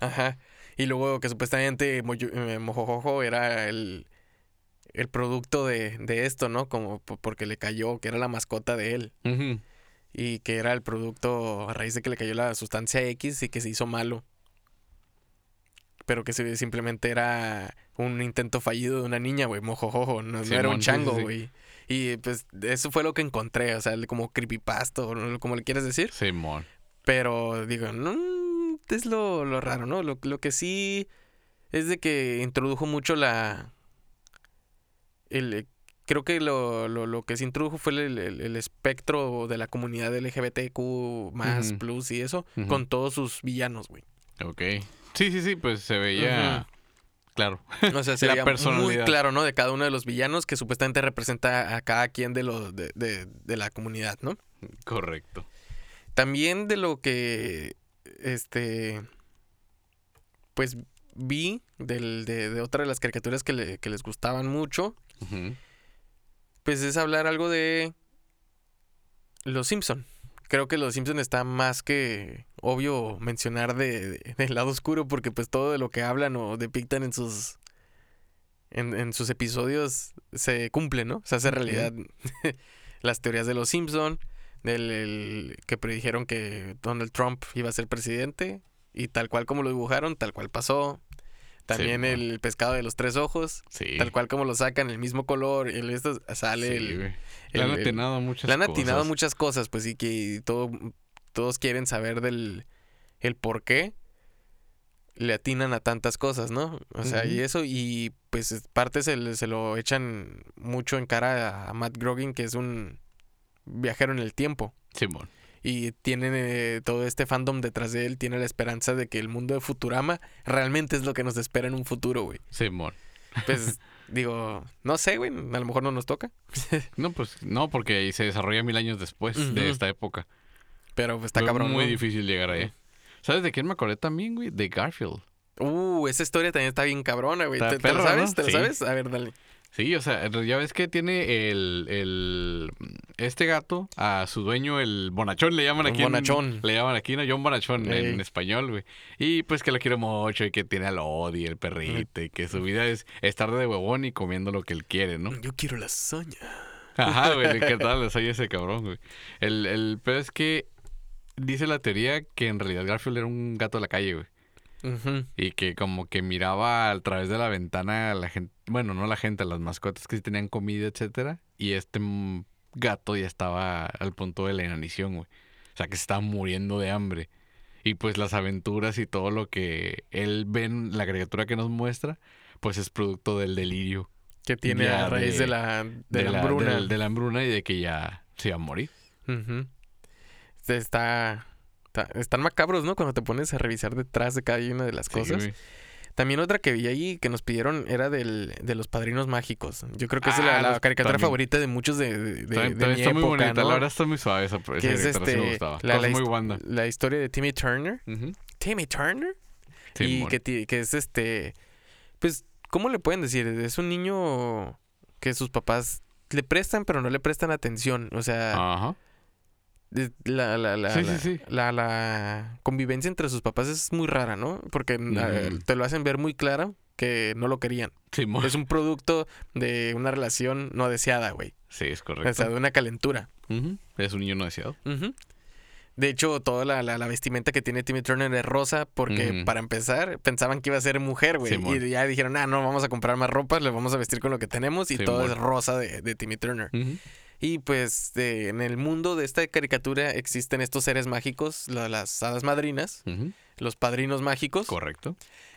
Ajá. Y luego que supuestamente eh, Mojojojo era el, el producto de, de esto, ¿no? Como po- porque le cayó, que era la mascota de él. Y que era el producto a raíz de que le cayó la sustancia X y que se hizo malo. Pero que se- simplemente era un intento fallido de una niña, güey. Mojojojo. No, no era un sí, sí, chango, sí. güey. Y pues eso fue lo que encontré. O sea, como creepypasta o como le quieres decir. Simón. Pero digo, no es lo, lo raro, ¿no? Lo, lo que sí es de que introdujo mucho la. El, eh, creo que lo, lo, lo que se introdujo fue el, el- el espectro de la comunidad LGBTQ más plus y eso, con todos sus villanos, güey. Ok. Sí, sí, sí, pues se veía. Claro. O sea, se La veía muy claro, ¿no? De cada uno de los villanos que supuestamente representa a cada quien de, los de, de, de la comunidad, ¿no? Correcto. También de lo que, este, pues vi del, de, de otra de las caricaturas que, le- que les gustaban mucho, pues es hablar algo de Los Simpson. Creo que Los Simpson está más que obvio mencionar de, de- del lado oscuro porque pues todo de lo que hablan o depictan en sus en, en sus episodios se cumple, ¿no? Se hace realidad las teorías de Los Simpson, del el- que predijeron que Donald Trump iba a ser presidente y tal cual como lo dibujaron, tal cual pasó. También Sí, el pescado de los tres ojos, Sí. tal cual como lo sacan, el mismo color, el esto sale Sí, el, Le han atinado muchas le han cosas. atinado muchas cosas, pues sí, que todo, todos quieren saber del el por qué le atinan a tantas cosas, ¿no? O sea, y eso, y pues es- parte se, se lo echan mucho en cara a Matt Groening, que es un viajero en el tiempo. Simón. Y tiene eh, todo este fandom detrás de él, tiene la esperanza de que el mundo de Futurama realmente es lo que nos espera en un futuro, güey. Simón. Pues digo, no sé, güey, a lo mejor no nos toca, No, pues no, porque ahí se desarrolla mil años después de esta época. pero pues, está Fue cabrón. muy ¿no? difícil llegar ahí. ¿Sabes de quién me acordé también, güey? De Garfield. Uh, esa historia también está bien cabrona, güey. ¿Te, perra, sabes? ¿no? ¿Te Sí. sabes? A ver, dale. Sí, o sea, ya ves que tiene el, el este gato a su dueño el bonachón le llaman aquí en- bonachón. le llaman aquí no John bonachón en español güey. Y pues que lo quiere mucho y que tiene al Lodi el perrito y que su vida es estar de huevón y comiendo lo que él quiere no Yo quiero lasaña. ajá güey qué tal les oye ese cabrón güey. El el peor es que dice la teoría que en realidad Garfield era un gato de la calle güey Y que como que miraba a través de la ventana a la gente, bueno, no la gente, a las mascotas que sí tenían comida, etcétera. Y este gato ya estaba al punto de la inanición, güey. O sea, que se estaba muriendo de hambre. Y pues las aventuras y todo lo que él ve en la criatura que nos muestra, pues es producto del delirio. Que tiene Ya a raíz de- de, la, de, la, la, hambruna. de la hambruna y de que ya se iba a morir. Este, Está, está- Están macabros, ¿no? Cuando te pones a revisar detrás de cada una de las cosas. También otra que vi ahí que nos pidieron era del, de los padrinos mágicos. Yo creo que es Ah, la, la los- caricatura también. favorita de muchos de, de, de- También- de también mi está muy época, bonita, ¿no? la verdad está muy suave esa, esa que es caricatura, sí me este, gustaba. la, muy la historia de Timmy Turner. Ujú. Timmy Turner. Y que, que es este, pues, ¿cómo le pueden decir? Es un niño que sus papás le prestan, pero no le prestan atención. O sea, Ajá. La, la, la. Sí, la, sí, sí. la- la convivencia entre sus papás es muy rara, ¿no? Porque eh, te lo hacen ver muy claro que no lo querían. Es un producto de una relación no deseada, güey. Sí, es O correcto. sea, de una calentura. Es un niño no deseado. De hecho, toda la, la- la vestimenta que tiene Timmy Turner es rosa porque, para empezar, pensaban que iba a ser mujer, güey. Y ya dijeron, ah, no, vamos a comprar más ropa, le vamos a vestir con lo que tenemos y todo es rosa de, de Timmy Turner. Y pues de- en el mundo de esta caricatura existen estos seres mágicos, la- las hadas madrinas, los padrinos mágicos, Correcto.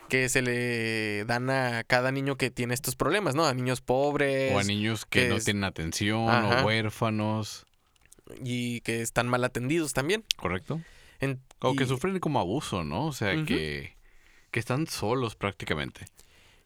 que se le dan a cada niño que tiene estos problemas, ¿no? A niños pobres O a niños que que no es- tienen atención, Ajá. o huérfanos. y que están mal atendidos también. Correcto. En- O que y- sufren como abuso, ¿no? O sea, que, que están solos prácticamente.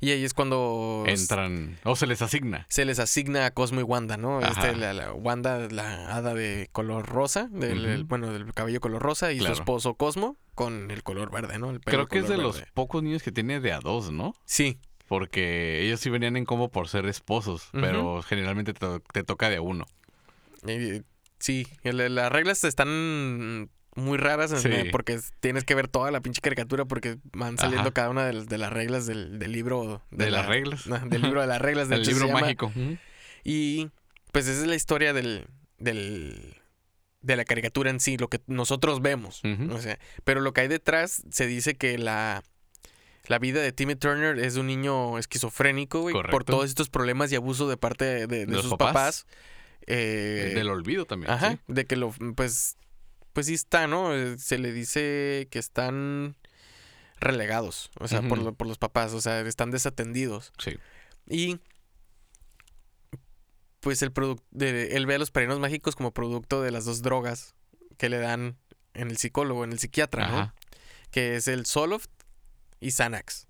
Y ahí es cuando Entran, o se les asigna. se les asigna a Cosmo y Wanda, ¿no? Este, la, la Wanda, la hada de color rosa, del, Ujú. el- bueno, del cabello color rosa, y Claro. su esposo Cosmo con el color verde, ¿no? El Creo que es de los pocos niños que tiene de a dos, ¿no? Sí, Porque ellos sí venían en combo por ser esposos, pero generalmente te, te toca de a uno. eh, sí. las reglas están muy raras Sí. eh, porque es- tienes que ver toda la pinche caricatura porque van saliendo Ajá. cada una de, las- de las reglas del, del libro. De las la- reglas. no, del libro de las reglas. de El hecho, se libro mágico. Y pues esa es la historia del, del, de la caricatura en sí, lo que nosotros vemos. O sea, pero lo que hay detrás se dice que la, la vida de Timmy Turner es de un niño esquizofrénico, güey, por todos estos problemas y abuso de parte de, sus papás? papás. Eh, Del olvido también. ajá, sí. de que lo, pues, pues sí está, ¿no? Eh, Se le dice que están relegados, o sea, por, lo- por los papás, o sea, están desatendidos. Sí. Y pues el producto, él ve a los padrinos mágicos como producto de las dos drogas que le dan en el psicólogo, en el psiquiatra, ¿no? Que es el Zoloft y Xanax,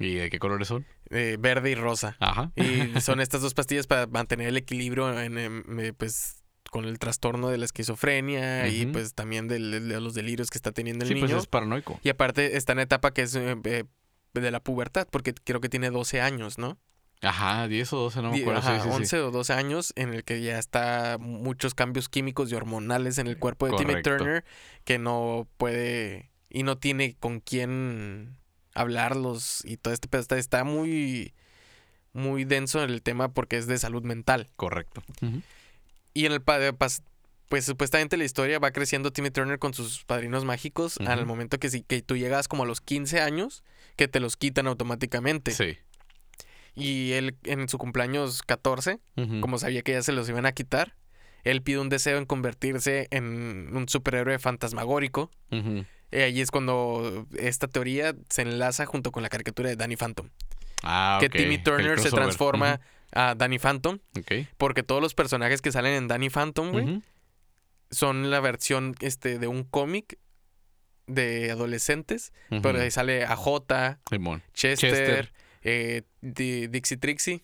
¿Y de qué colores son? eh, verde y rosa. Ajá. Y son estas dos pastillas para mantener el equilibrio en, em, eh, pues, con el trastorno de la esquizofrenia y pues también de los delirios que está teniendo el Sí, niño. pues es paranoico. Y aparte está en etapa que es eh, eh, de la pubertad, porque creo que tiene 12 años, ¿no? Ajá, 10 o 12, no me acuerdo. ajá, sí, sí, sí. 11 o 12 años en el que ya está muchos cambios químicos y hormonales en el cuerpo de Timmy. Turner que no puede y no tiene con quién hablarlos y todo este pedo está, está muy muy denso el tema porque es de salud mental. Correcto. Ujú. Y en el pas- pues supuestamente la historia va creciendo Timmy Turner con sus padrinos mágicos al momento que si que tú llegas como a los 15 años que te los quitan automáticamente. Sí. Y él en su cumpleaños 14 Ujú. como sabía que ya se los iban a quitar, él pide un deseo en convertirse en un superhéroe fantasmagórico. Y ahí es cuando esta teoría se enlaza junto con la caricatura de Danny Phantom. Ah, que. Timmy Turner se transforma a Danny Phantom. Porque todos los personajes que salen en Danny Phantom, güey, son la versión este, de un cómic de adolescentes. Pero ahí sale AJ. Chester, Chester. Eh, Di- Dixie Trixie.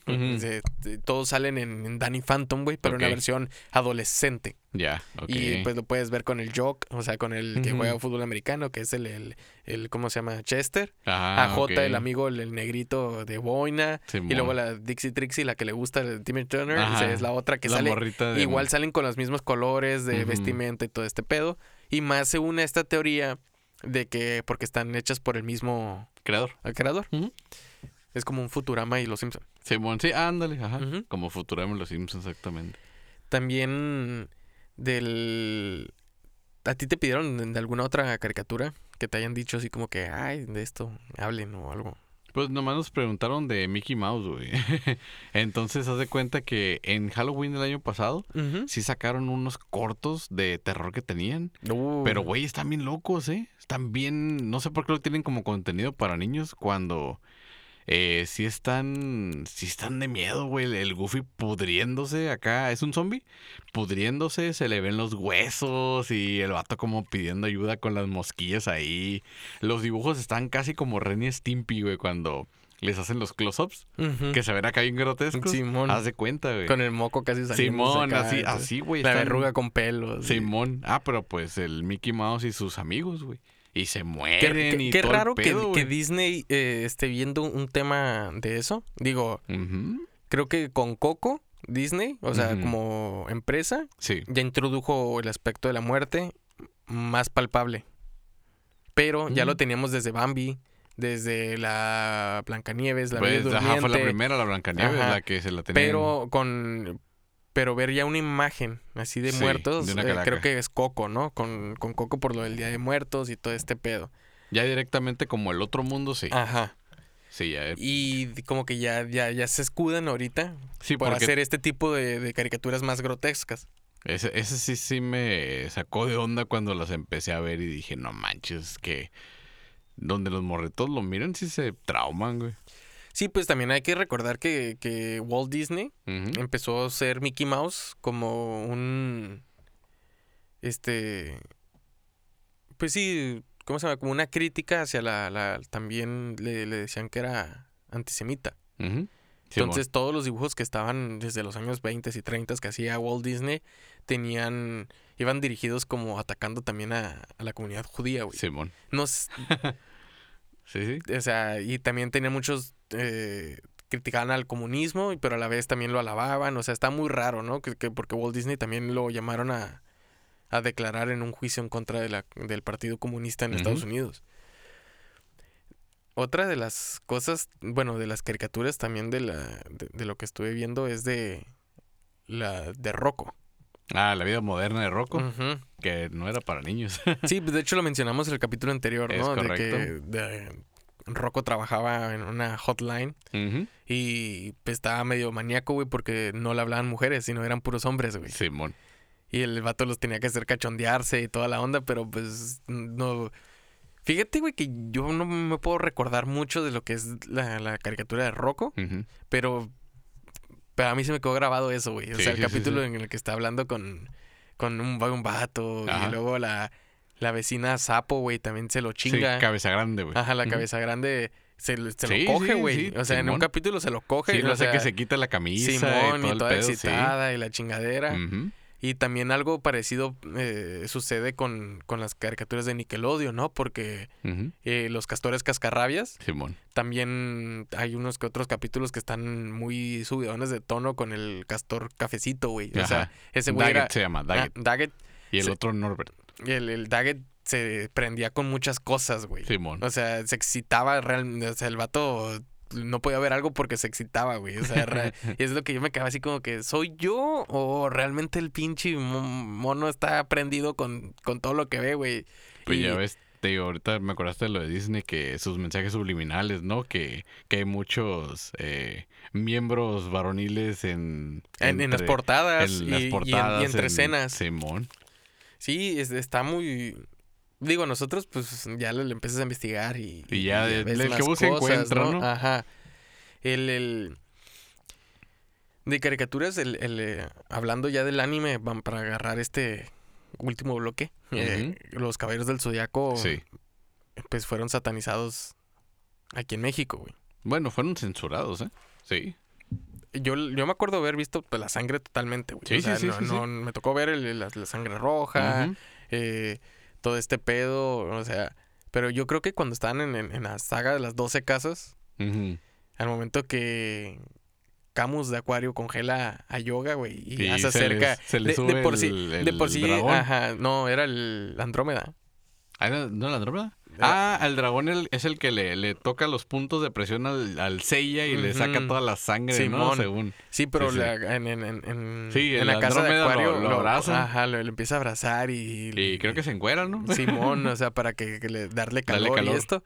Todos salen en, en Danny Phantom, güey, pero en Ok. la versión adolescente. Ya. Y pues lo puedes ver con el Jock, o sea, con el que juega fútbol americano, que es el, el, el- ¿cómo se llama? Chester. Ah, AJ, ok. el amigo, el, el negrito de Boina. Simón. Y luego la Dixie Trixie, la que le gusta el Timmy Turner, es la otra que La sale. de- Igual salen con los mismos colores de vestimenta y todo este pedo. Y más se une a esta teoría de que, porque están hechas por el mismo Creador. al creador. Ujú. Es como un Futurama y los Simpsons. Simón, sí, ándale, ajá. Como Futurama en los Simpsons, exactamente. También del... ¿A ti te pidieron de- de alguna otra caricatura que te hayan dicho así como que, ay, de esto hablen o algo? Pues nomás nos preguntaron de Mickey Mouse, güey. Entonces, haz de cuenta que en Halloween del año pasado sí sacaron unos cortos de terror que tenían. Uh, Pero, güey, están bien locos, ¿eh? Están bien... No sé por qué lo tienen como contenido para niños cuando... Eh, sí están... Sí están de miedo, güey. El- El Goofy pudriéndose acá. ¿Es un zombie? Pudriéndose, se le ven los huesos y el vato como pidiendo ayuda con las mosquillas ahí. Los dibujos están casi como Ren y Stimpy, güey, cuando les hacen los close-ups. Que se ven acá bien grotescos. Simón. Haz de cuenta, güey. Con el moco casi saliendo. Simón, así, así, güey. La están- verruga con pelos. Simón. Ah, pero pues el Mickey Mouse y sus amigos, güey. Y se mueren qué- y qué todo raro que- pedo, que, güey. Disney eh, esté viendo un tema de eso. Digo, creo que con Coco, Disney, o sea, como empresa, Sí. ya introdujo el aspecto de la muerte más palpable. Pero ya lo Ujú. teníamos desde Bambi, desde la Blancanieves, la Bella Pues, ajá, fue la Durmiente, primera, la Blancanieves, Ajá. la que se la tenía. Pero con pero ver ya una imagen así de Sí, muertos, de eh, creo que es Coco, ¿no? Con, con Coco por lo del Día de Muertos y todo este pedo. Ya directamente como el otro mundo, sí. Ajá. Sí, ya. Y como que ya, ya, ya se escudan ahorita Sí, para hacer este tipo de, de caricaturas más grotescas. ese, ese sí, sí me sacó de onda cuando las empecé a ver y dije, no manches, que donde los morretos lo miran sí se trauman, güey. Sí, pues también hay que recordar que, que Walt Disney empezó a ser Mickey Mouse como un. Este. Pues sí, ¿cómo se llama? Como una crítica hacia la. la- también le, le decían que era antisemita. Entonces, todos los dibujos que estaban desde los años 20 y 30 que hacía Walt Disney tenían. iban dirigidos como atacando también a, a la comunidad judía, güey. Simón. No, s- Sí, sí. o sea, y también tenía muchos. Eh, criticaban al comunismo, pero a la vez también lo alababan. O sea, está muy raro, ¿no? Que, que- porque Walt Disney también lo llamaron a, a declarar en un juicio en contra de la, del Partido Comunista en Estados. Unidos. Otra de las cosas, bueno, de las caricaturas también de, la, de, de lo que estuve viendo es de la de Rocco. Ah, la vida moderna de Rocco, que no era para niños. Sí, pues, de hecho lo mencionamos en el capítulo anterior, Es ¿no? De que de- Rocco trabajaba en una hotline y pues, estaba medio maníaco, güey, porque no le hablaban mujeres, sino eran puros hombres, güey. Simón. Y el vato los tenía que hacer cachondearse y toda la onda, pero pues no... Fíjate, güey, que yo no me puedo recordar mucho de lo que es la, la caricatura de Rocco, Ujú. pero Pero a mí se me quedó grabado eso, güey. O Sí, sea, el sí, capítulo sí. en el que está hablando con, con un, un vato Ajá. y luego la, la vecina Sapo, güey, también se lo chinga. Sí, cabeza grande, güey. Ajá, la cabeza grande se, lo- se Sí, lo coge, güey. sí, o sea, en un capítulo se lo coge. Sí, y, lo hace sea, que se quita la camisa Simón y todo toda pedo, excitada y la chingadera. Y también algo parecido eh, sucede con, con las caricaturas de Nickelodeon, ¿no? Porque eh, los castores cascarrabias Simón. también hay unos que otros capítulos que están muy subidones de tono con el castor cafecito, güey. O sea, ese güey Daggett se llama, Daggett. Ah, Daggett. y el otro Norbert. El, el Daggett se prendía con muchas cosas, güey. Simón. O sea, se excitaba realmente. O sea, el vato no podía ver algo porque se excitaba, güey. O sea, y es lo que yo me quedaba así como que, ¿soy yo o realmente el pinche mo- mono está prendido con, con todo lo que ve, güey? Pues Y- ya ves, te digo, ahorita me acordaste de lo de Disney, que sus mensajes subliminales, ¿no? Que, que hay muchos eh, miembros varoniles en... En, en las entre- portadas, en y, las y en- portadas. y entre en- escenas. Simón. Sí, es- está muy... Digo, nosotros pues ya le, le empiezas a investigar y... Y ya ves el- el que busca encuentra, ¿no? Ajá. El, el... De caricaturas, el, el, eh, hablando ya del anime, van para agarrar este último bloque. eh, los Caballeros del Zodiaco, Sí. pues fueron satanizados aquí en México, güey. Bueno, fueron censurados, ¿eh? Sí. Yo, yo me acuerdo haber visto pues, la sangre totalmente, güey. Sí, o sea, sí, no- sí, no- me tocó ver el- la, la sangre roja, eh, todo este pedo, o sea, pero yo creo que cuando estaban en, en- en la saga de las 12 casas, al momento que Camus de Acuario congela a Yoga, güey, y, les- acerca. se les de, por sí, el- de por el sí, ajá, no, era el Andrómeda. Ah, ¿era- ¿No la Andrómeda? Ah, al dragón el- es el que le, le toca los puntos de presión al, al Seiya y le saca toda la sangre, ¿no? Simón. Según. Sí, pero Sí, sí. la- en, en, en, en- Sí, en el la casa de lo- Acuario lo abraza. Ajá, lo, lo empieza a abrazar y... Y creo que se encuera, ¿no? Simón, o sea, para que, que le darle Darle calor, calor. y esto.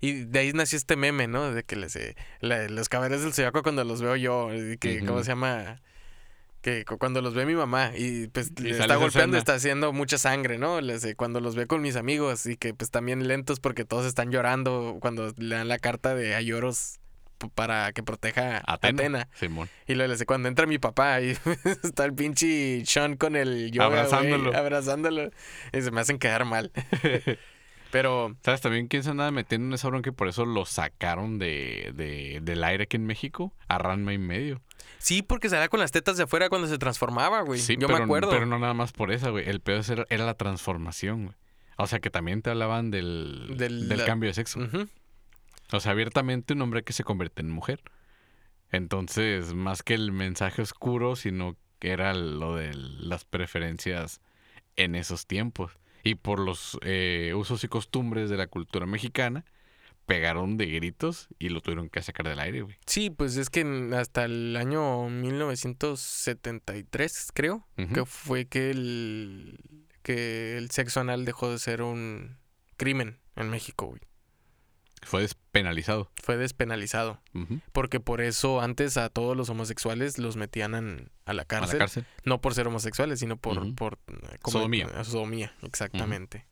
Y de ahí nació este meme, ¿no? De que les, eh, la- los caballeros del Zodiaco cuando los veo yo, que. ¿cómo se llama? Que cu- cuando los ve mi mamá y pues Y le está golpeando, está haciendo mucha sangre, ¿no? Les, eh, cuando los ve con mis amigos y que pues también lentos porque todos están llorando cuando le dan la carta de Ayoros p- para que proteja a Atena. Atena. Simón. Y luego le dice, cuando entra mi papá y está el pinche Sean con el yoga, Abrazándolo. abrazándolo. Y se me hacen quedar mal. Pero ¿Sabes también quién se andaba metiendo en esa bronca y por eso lo sacaron de, de- del aire aquí en México? A Ranma y medio. sí, porque salía con las tetas de afuera cuando se transformaba, güey. Sí, Yo pero, me acuerdo. pero no nada más por eso, güey. El peor era, era la transformación, güey. O sea, que también te hablaban del, Del- del la- cambio de sexo. O sea, abiertamente un hombre que se convierte en mujer. Entonces, más que el mensaje oscuro, sino que era lo de las preferencias en esos tiempos. Y por los eh, usos y costumbres de la cultura mexicana, pegaron de gritos y lo tuvieron que sacar del aire, güey. Sí, pues es que hasta el año 1973, creo, Ujú. que fue que el, que el sexo anal dejó de ser un crimen en México, güey. Fue despenalizado. Fue despenalizado. Porque por eso antes a todos los homosexuales los metían en- a la A cárcel. la cárcel. No por ser homosexuales, sino por, por Sodomía. eh, sodomía, exactamente.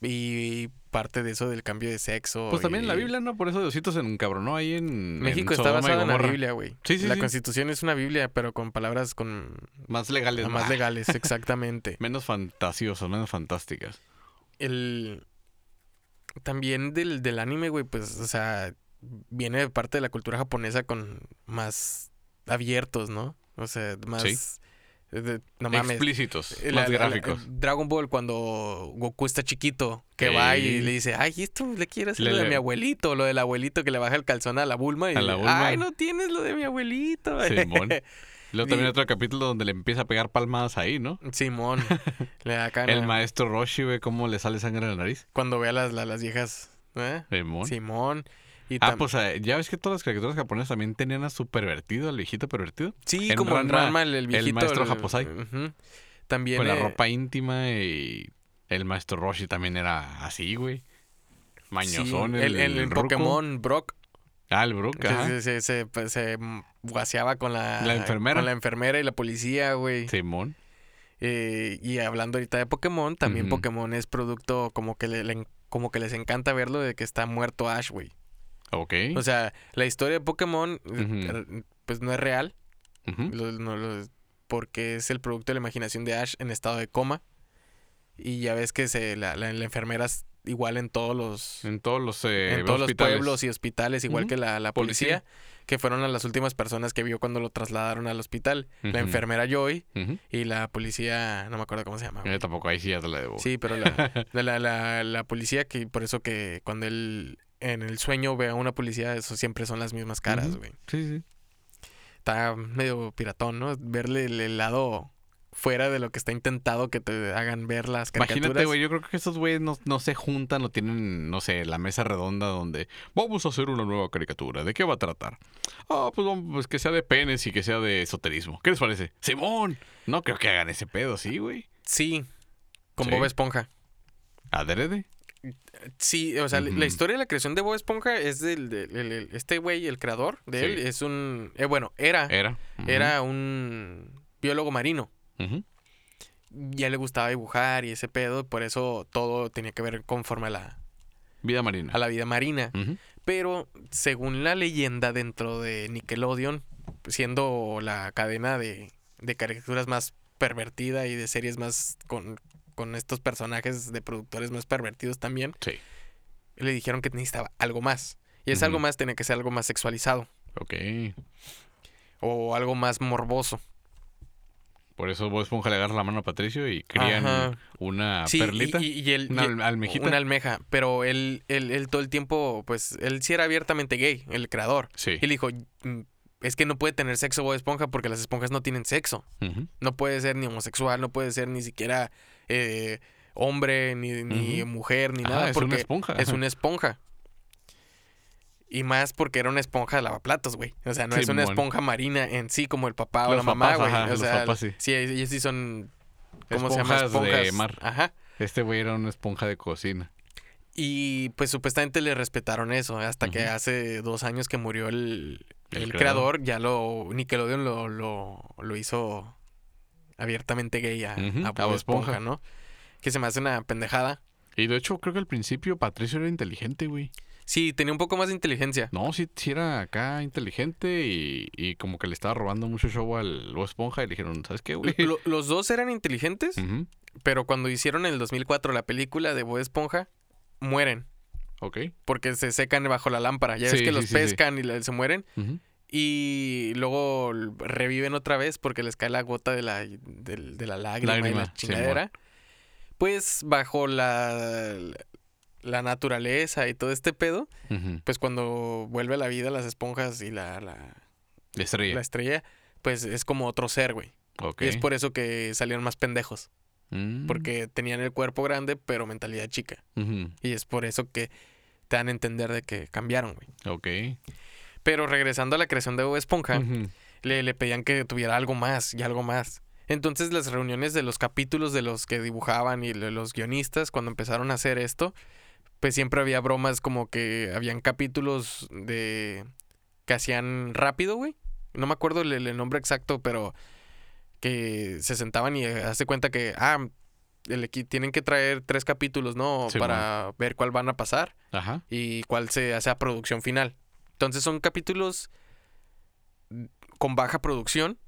Y parte de eso del cambio de sexo. Pues también en la Biblia, ¿no? Por eso Diosito se encabronó ahí en. México en está basado en la. Biblia, güey. Sí, sí, la sí. Constitución es una Biblia, pero con palabras con Más legales. más legales, exactamente. Menos fantasiosas, menos fantásticas. El también del, del anime, güey, pues, o sea, viene de parte de la cultura japonesa con más abiertos, ¿no? O sea, más Sí. de- no mames. Explícitos, La- más la- gráficos. Dragon Ball cuando Goku está chiquito, que Sí. va y le dice, ay, esto le quiero hacer Le- lo de le- mi abuelito, lo del abuelito que le baja el calzón a la Bulma y A la Bulma. ay, no tienes lo de mi abuelito. Simón. Luego también otro capítulo donde le empieza a pegar palmadas ahí, ¿no? Simón, le da acá, El maestro Roshi, güey, cómo le sale sangre de la nariz. cuando ve a las, la- las viejas, ¿eh? Simón. Simón. Y Ah, pues eh, ya ves que todas las caricaturas japonesas también tenían a su pervertido, al viejito pervertido. sí, en como en Ranma, Ranma, el, el viejito. maestro Japosai. ujú. También. Con la eh, ropa íntima y el maestro Roshi también era así, güey. sí, Mañosón, el, el, el. Pokémon Brock. Ah, el Brook, que ajá. se, se, se, se guaseaba con la, La enfermera. Con la enfermera y la policía, güey. Simón. Eh, y hablando ahorita de Pokémon, también. Pokémon es producto como que, le, le- como que les encanta verlo de que está muerto Ash, güey. Ok. O sea, la historia de Pokémon, eh, r- pues no es real. Lo- no lo- porque es el producto de la imaginación de Ash en estado de coma. Y ya ves que se, la, la- la enfermera igual en todos los, En todos los, eh, en todos los pueblos y hospitales, igual que la, la Policía. policía, que fueron a las últimas personas que vio cuando lo trasladaron al hospital. La enfermera Joy y la policía, no me acuerdo cómo se llama. Yo tampoco, ahí sí ya te la debo. Sí, pero la, la, la, la- la policía, que por eso que cuando él en el sueño ve a una policía, eso siempre son las mismas caras, güey. Sí, sí. Está medio piratón, ¿no? Verle el, el lado fuera de lo que está intentado que te hagan ver las caricaturas. Imagínate, güey, yo creo que esos güeyes no, no se juntan o tienen, no sé, la mesa redonda donde vamos a hacer una nueva caricatura. ¿De qué va a tratar? Ah, pues, vamos, pues que sea de penes y que sea de esoterismo. ¿Qué les parece? ¡Simón! No creo que hagan ese pedo, sí, güey. Sí, con Sí. Bob Esponja. ¿Adrede? Sí, o sea, la- historia de la creación de Bob Esponja es del, del- el- el- este güey, el creador de Sí. él, es un, eh, bueno, era, Era. Era un biólogo marino. Ya le gustaba dibujar y ese pedo, por eso todo tenía que ver conforme a la, Vida marina. a la vida marina. Pero según la leyenda dentro de Nickelodeon, siendo la cadena de, de caricaturas más pervertida y de series más con, con estos personajes de productores más pervertidos también, Sí. le dijeron que necesitaba algo más. Y ese Ujú. algo más tenía que ser algo más sexualizado Ok. o algo más morboso. Por eso Bob Esponja le agarra la mano a Patricio y crían Ajá. una Sí, perlita. Y, y él- una y- almejita. Una almeja. Pero él, él, él todo el tiempo, pues, él sí era abiertamente gay, el creador. Sí. Y le dijo, "Mm, es que no puede tener sexo Bob Esponja porque las esponjas no tienen sexo. No puede ser ni homosexual, no puede ser ni siquiera eh, hombre, ni, ni mujer, ni nada. es porque una esponja. es una esponja. Y más porque era una esponja de lavaplatos, güey. O sea, no es una esponja marina en sí como el papá o Los la mamá, güey. o los sea, papás sí. sí, ellos sí son... ¿Cómo se llama? Esponjas de Esponjas. mar. Ajá. Este güey era una esponja de cocina. Y pues supuestamente le respetaron eso, hasta que hace dos años que murió el, El el creador. creador, ya lo Nickelodeon lo, lo, lo hizo abiertamente gay a, Bob Esponja, Esponja. ¿no? Que se me hace una pendejada. Y de hecho, creo que al principio Patricio era inteligente, güey. Sí, tenía un poco más de inteligencia. No, sí, sí era acá inteligente y, y como que le estaba robando mucho show al Bob Esponja y le dijeron, ¿sabes qué, güey? Lo- los dos eran inteligentes, pero cuando hicieron en el 2004 la película de Bob Esponja, mueren. Ok. Porque se secan bajo la lámpara. Ya ves que sí, los sí, pescan y se mueren. Y luego reviven otra vez porque les cae la gota de la, de, la lágrima, y Lágrima, la chingadera. Pues bajo la, la naturaleza y todo este pedo, pues cuando vuelve a la vida las esponjas y la, la, estrella. la estrella, pues es como otro ser, güey. Y es por eso que salieron más pendejos. Mm. Porque tenían el cuerpo grande, pero mentalidad chica. Y es por eso que te dan a entender de que cambiaron, güey. Ok. Pero regresando a la creación de Bob Esponja, le, le pedían que tuviera algo más y algo más. Entonces las reuniones de los capítulos de los que dibujaban y de los guionistas, cuando empezaron a hacer esto, pues siempre había bromas como que habían capítulos de que hacían rápido, güey. No me acuerdo el, el nombre exacto, pero que se sentaban y eh, hace cuenta que, ah, el tienen que traer tres capítulos, ¿no? Para ver cuál van a pasar Ajá. y cuál se hace a producción final. Entonces son capítulos con baja producción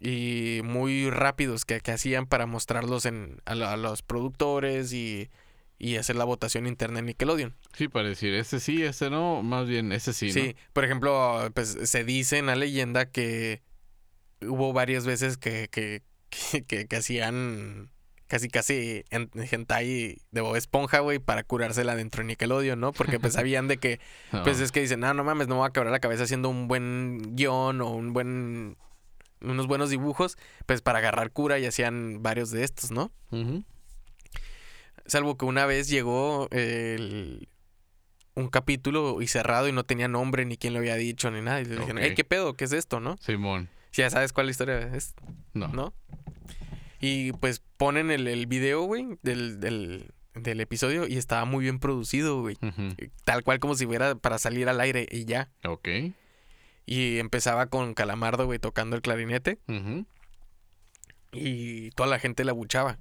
y muy rápidos que, que hacían para mostrarlos en, a, a los productores y, y hacer la votación interna en Nickelodeon. Sí, para decir, este sí, este no, más bien, este sí, Sí, por ejemplo, pues se dice en la leyenda que hubo varias veces que, que, que, que- que hacían casi casi en hentai de Bob Esponja, güey, para curársela dentro de Nickelodeon, ¿no? Porque pues sabían de que ¿no? Pues es que dicen, no, no mames, no me voy a quebrar la cabeza haciendo un buen guion o un buen. unos buenos dibujos, pues para agarrar cura y hacían varios de estos, ¿no? Salvo que una vez llegó el- un capítulo y cerrado y no tenía nombre ni quién lo había dicho ni nada. Y le dijeron, Ok. hey, ¿qué pedo? ¿Qué es esto, no? Simón. Si ya sabes cuál historia es, No. ¿no? Y pues ponen el, el video, güey, del, del, del episodio y estaba muy bien producido, güey. Ujú. Tal cual como si fuera para salir al aire y ya. Ok. Y empezaba con Calamardo, güey, tocando el clarinete. Y toda la gente la buchaba.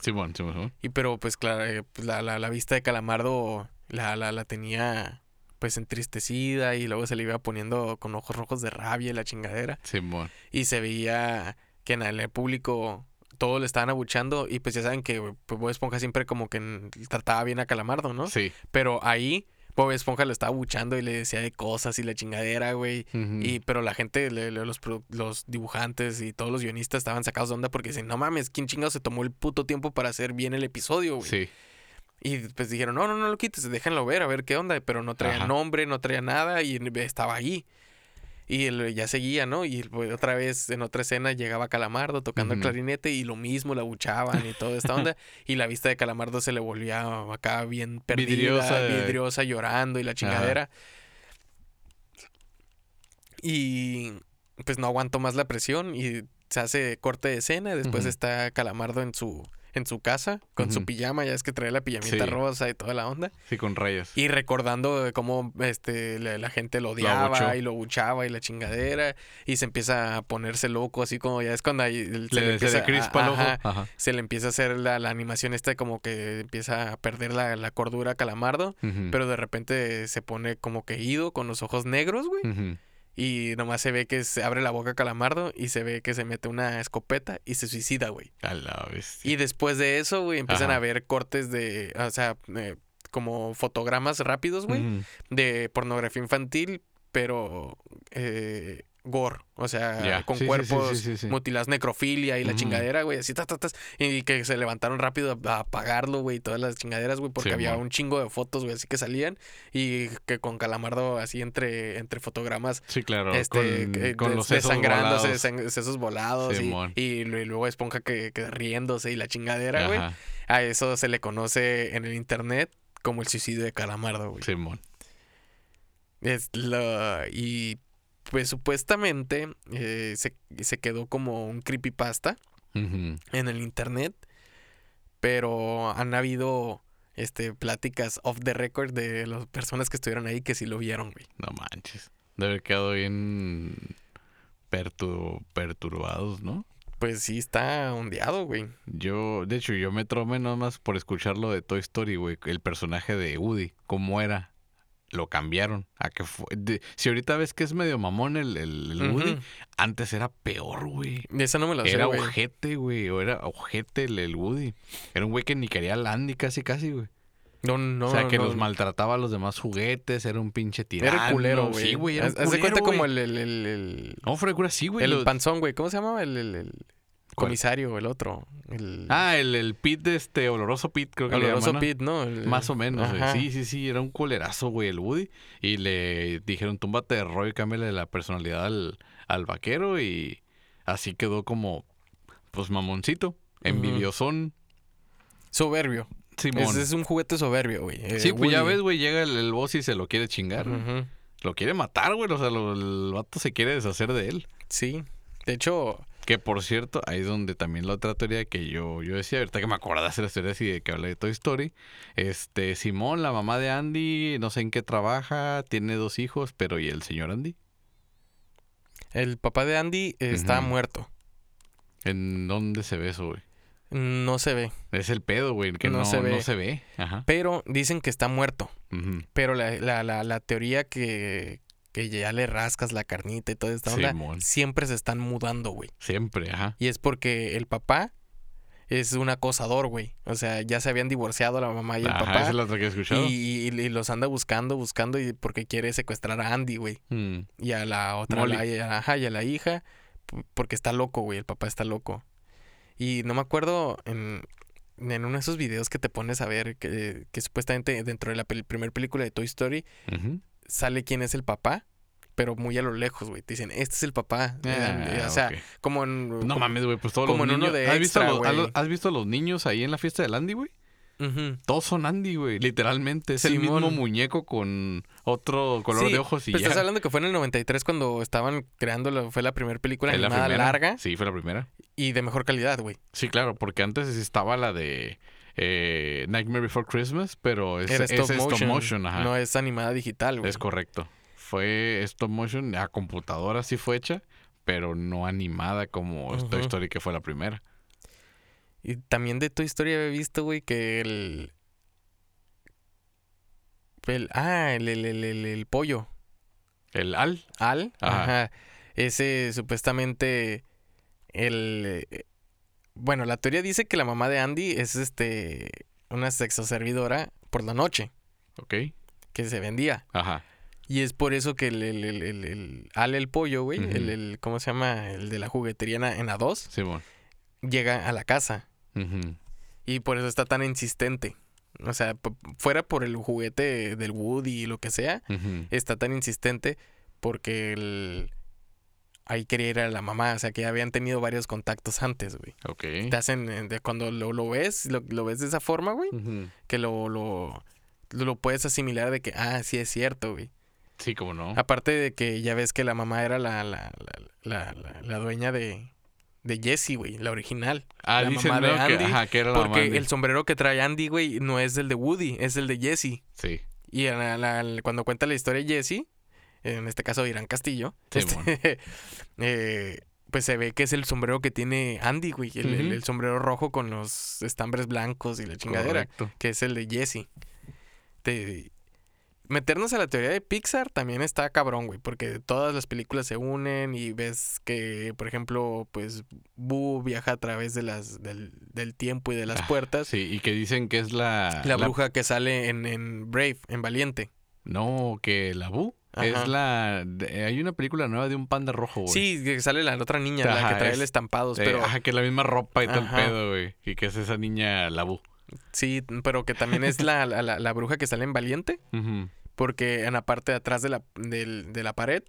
Simón, Simón. Simón. Y pero pues claro, eh, pues, la, la, la vista de Calamardo la, la, la tenía pues entristecida y luego se le iba poniendo con ojos rojos de rabia y la chingadera. Simón. Y se veía que en el público todos le estaban abuchando y pues ya saben que pues, Bob Esponja siempre como que trataba bien a Calamardo, ¿no? Sí. Pero ahí Bob Esponja lo estaba abuchando y le decía de cosas y la chingadera, güey. Y, pero la gente, le- le- los, los dibujantes y todos los guionistas estaban sacados de onda porque dicen, no mames, ¿quién chingado se tomó el puto tiempo para hacer bien el episodio, güey? Sí. Y pues dijeron, no, no, no lo quites, déjenlo ver, a ver qué onda. Pero no traía Ajá. nombre, no traía nada y estaba ahí. Y él ya seguía, ¿no? Y pues, otra vez en otra escena llegaba Calamardo tocando el clarinete y lo mismo, la abuchaban y toda esta onda. y la vista de Calamardo se le volvía acá bien perdida, Vidriosa. vidriosa, llorando y la chingadera. Y pues no aguantó más la presión y se hace corte de escena. Después está Calamardo en su, en su casa con su pijama, ya es que trae la pijamita Sí. rosa y toda la onda. Sí, con rayas. Y recordando de cómo este, la, la gente lo odiaba y lo buchaba y la chingadera. Y se empieza a ponerse loco, así como ya es cuando ahí se, Le, le se empieza, le crispa a- el ojo. ajá, Ajá. se le empieza a hacer la, la animación esta como que empieza a perder la, la cordura a Calamardo. Pero de repente se pone como que ido con los ojos negros, güey. Y nomás se ve que se abre la boca Calamardo y se ve que se mete una escopeta y se suicida, güey. A la bestia. Y después de eso, güey, empiezan Ajá. a ver cortes de, o sea, eh, como fotogramas rápidos, güey, de pornografía infantil, pero eh, gore, o sea, con Sí, sí, sí, cuerpos sí, sí, sí. mutilados, necrofilia y la chingadera, güey, así, ta, ta, tas, y que se levantaron rápido a, apagarlo, güey, y todas las chingaderas, güey, porque Sí, había un chingo de fotos, güey, así que salían, y que con Calamardo así entre, entre fotogramas Sí, claro. este, con, eh, los sesos desangrándose, volados. sesos volados y, luego esponja que, que riéndose y la chingadera, güey. A eso se le conoce en el internet como el suicidio de Calamardo, güey. Simón. Es la- y pues supuestamente eh, se, se quedó como un creepypasta Ujú. en el internet, pero han habido este pláticas off the record de las personas que estuvieron ahí que sí lo vieron, güey. No manches. Debe haber quedado bien pertu- perturbados, ¿no? Pues sí está ondeado, güey. Yo, de hecho, yo me tromé nomás por escucharlo de Toy Story, güey. El personaje de Woody, cómo era. Lo cambiaron. A que fue. de- si ahorita ves que es medio mamón el, el, el Woody, antes era peor, güey. Esa no me la sé, Era ojete, güey. O era ojete el, el Woody. Era un güey que ni quería Landy casi, casi, güey. No, no, o sea, que no. los maltrataba a los demás juguetes. Era un pinche tirano. Era culero, güey. Sí, güey. Era Haz- de cuenta como el, el, el, el, No, de cura, sí, güey. el panzón, güey. ¿Cómo se llamaba? El. Comisario, el otro. El Ah, el, el Pit de este oloroso Pit, creo que oloroso llaman, ¿no? Pete, ¿no? El- Más o menos, güey. Sí, sí, sí, era un culerazo, güey, el Woody. Y le dijeron, túmbate de rollo y cámbiale la personalidad al, al vaquero. Y así quedó como, pues, mamoncito, envidiosón. Soberbio. Simón. Ese es un juguete soberbio, güey. Eh, sí, pues ya ves, güey, llega el, el boss y se lo quiere chingar. Lo quiere matar, güey. O sea, lo- el vato se quiere deshacer de él. Sí. De hecho, Que por cierto, ahí es donde también la otra teoría que yo, yo decía, ahorita que me acordaste de las teorías y de que hablé de Toy Story. Este, Simón, la mamá de Andy, no sé en qué trabaja, tiene dos hijos, pero ¿y el señor Andy? el papá de Andy está muerto. ¿En dónde se ve eso, güey? No se ve. Es el pedo, güey, que No no, se ve. no se ve. Ajá. Pero dicen que está muerto. Pero la, la, la, la teoría que, que ya le rascas la carnita y toda esta onda, Simón. siempre se están mudando, güey. Siempre, ajá. Y es porque el papá es un acosador, güey. O sea, ya se habían divorciado la mamá y el Ajá, papá. esa es la otra que he escuchado. Y, y- y los anda buscando, buscando y porque quiere secuestrar a Andy, güey. Mm. Y a la otra, la- y a, ajá, y a la hija, porque está loco, güey. El papá está loco. Y no me acuerdo en, en uno de esos videos que te pones a ver que, que supuestamente dentro de la pel- primera película de Toy Story Ujú. Sale quién es el papá, pero muy a lo lejos, güey. Te dicen, este es el papá. Ah, o sea, como en... No como- mames, güey, pues todos como los en uno niños. de ¿Has, visto a extra, los, a güey. los- ¿Has visto a los niños ahí en la fiesta del Andy, güey? Ujú. Todos son Andy, güey. Literalmente. Es el mismo muñeco con otro color Sí, de ojos y Pero ya. estás hablando que fue en el 93 cuando estaban creando, la- fue la primera película ¿Es la animada primera? larga Sí, fue la primera. y de mejor calidad, güey. Sí, claro, porque antes estaba la de eh, Nightmare Before Christmas, pero es, Era es stop, stop motion, motion. ajá. no es animada digital, güey. es correcto. Fue stop motion, a computadora sí fue hecha, pero no animada como Toy Ujú. Story, que fue la primera. Y también de Toy Story había visto, güey, que el... El, ah, el, el, el, el- el pollo. El Al. Al. Ajá. Ajá. Ese supuestamente. El. Bueno, la teoría dice que la mamá de Andy es este. Una sexoservidora por la noche. Ok. Que se vendía. Ajá. Y es por eso que el, el, el, el, el- Al el pollo, güey. El, el- ¿Cómo se llama? El de la juguetería en, A- en A2. Simón. Llega a la casa. Ujú. Y por eso está tan insistente. O sea, fuera por el juguete del Woody y lo que sea, está tan insistente porque el... ahí quería ir a la mamá. O sea, que ya habían tenido varios contactos antes, güey. Ok. Te hacen, eh, de cuando lo, lo ves, lo, lo ves de esa forma, güey, que lo, lo, lo puedes asimilar de que, ah, sí es cierto, güey. Sí, como no. Aparte de que ya ves que la mamá era la, la, la, la, la- dueña de, de Jessie, güey, la original. Ah, la dicen mamá de Andy, ajá, que era la mamá Porque el sombrero que trae Andy, güey, no es el de Woody, es el de Jessie. Sí. Y en la- la- cuando cuenta la historia de Jessie, en este caso Irán Castillo, este, eh, pues se ve que es el sombrero que tiene Andy, güey. El, sombrero rojo con los estambres blancos y la chingadera, Correcto. que es el de Jessie. Te- Meternos a la teoría de Pixar también está cabrón, güey, porque todas las películas se unen y ves que, por ejemplo, pues Boo viaja a través de las, del, del tiempo y de las Ah, puertas. Sí, y que dicen que es la... La bruja que sale en, en Brave, en Valiente. No, que la Bu. Ajá. Es la... de- Hay una película nueva de un panda rojo, güey. Sí, que sale la otra niña, la que trae es- el estampados, Eh, pero Ajá, que es la misma ropa y Ajá. pedo, güey. Y que es esa niña la Bu. sí, pero que también es la, la, la- la bruja que sale en Valiente, porque en la parte de atrás de la, de la pared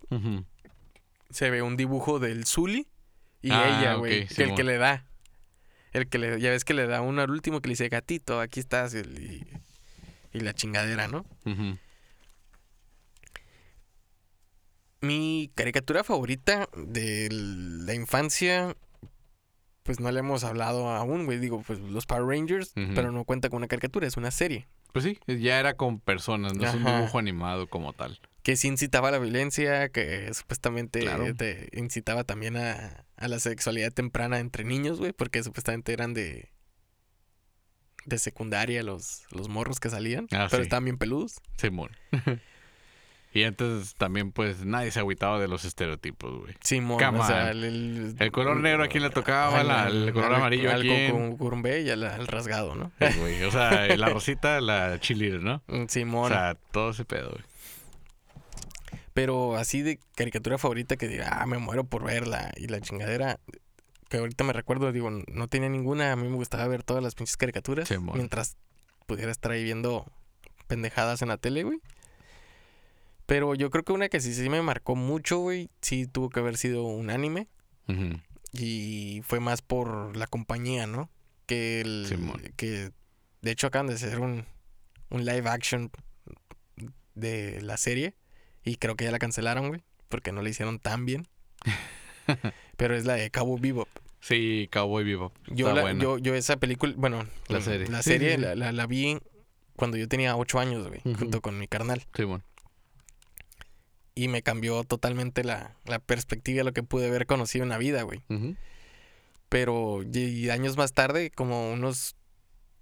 se ve un dibujo del Zully y Ah, ella, güey, que el que le da. El que le, ya ves que le da uno al último que le dice, gatito, aquí estás, y, y- la chingadera, ¿no? Mi caricatura favorita de la infancia, pues no le hemos hablado aún, güey. Digo, pues los Power Rangers, pero no cuenta con una caricatura, es una serie. Pues sí, ya era con personas, no es un dibujo animado como tal. Que sí incitaba a la violencia, que supuestamente Claro. te incitaba también a, a la sexualidad temprana entre niños, güey, porque supuestamente eran de de secundaria los, los morros que salían, Ah, pero sí. estaban bien peludos. Simón. y antes también, pues, nadie se agüitaba de los estereotipos, güey. Come o sea, el, el- El color negro a quién le tocaba, al- la- el color al- amarillo a al quién. cu- curumbé y al, al rasgado, ¿no? Sí, güey. O sea, la rosita, la chile, ¿no? Mm, O Simón. sea, todo ese pedo, güey. Pero así de caricatura favorita que diga, ah, me muero por verla y la chingadera. Que ahorita me recuerdo, digo, no tenía ninguna. A mí me gustaba ver todas las pinches caricaturas. Simón. mientras pudiera estar ahí viendo pendejadas en la tele, güey. Pero yo creo que una que sí, sí me marcó mucho, güey, sí tuvo que haber sido un anime. Y fue más por la compañía, ¿no? Que el. Simón. Que de hecho acaban de hacer un, un live action de la serie. Y creo que ya la cancelaron, güey. Porque no la hicieron tan bien. Pero es la de Cabo Bebop. Sí, Cowboy Vivo. Yo, la- yo, yo esa película, bueno, La serie. La Sí, sí, serie sí. La, la- vi cuando yo tenía ocho años, güey, junto con mi carnal. Simón. Y me cambió totalmente la, la perspectiva de lo que pude haber conocido en la vida, güey. Pero y, años más tarde, como unos,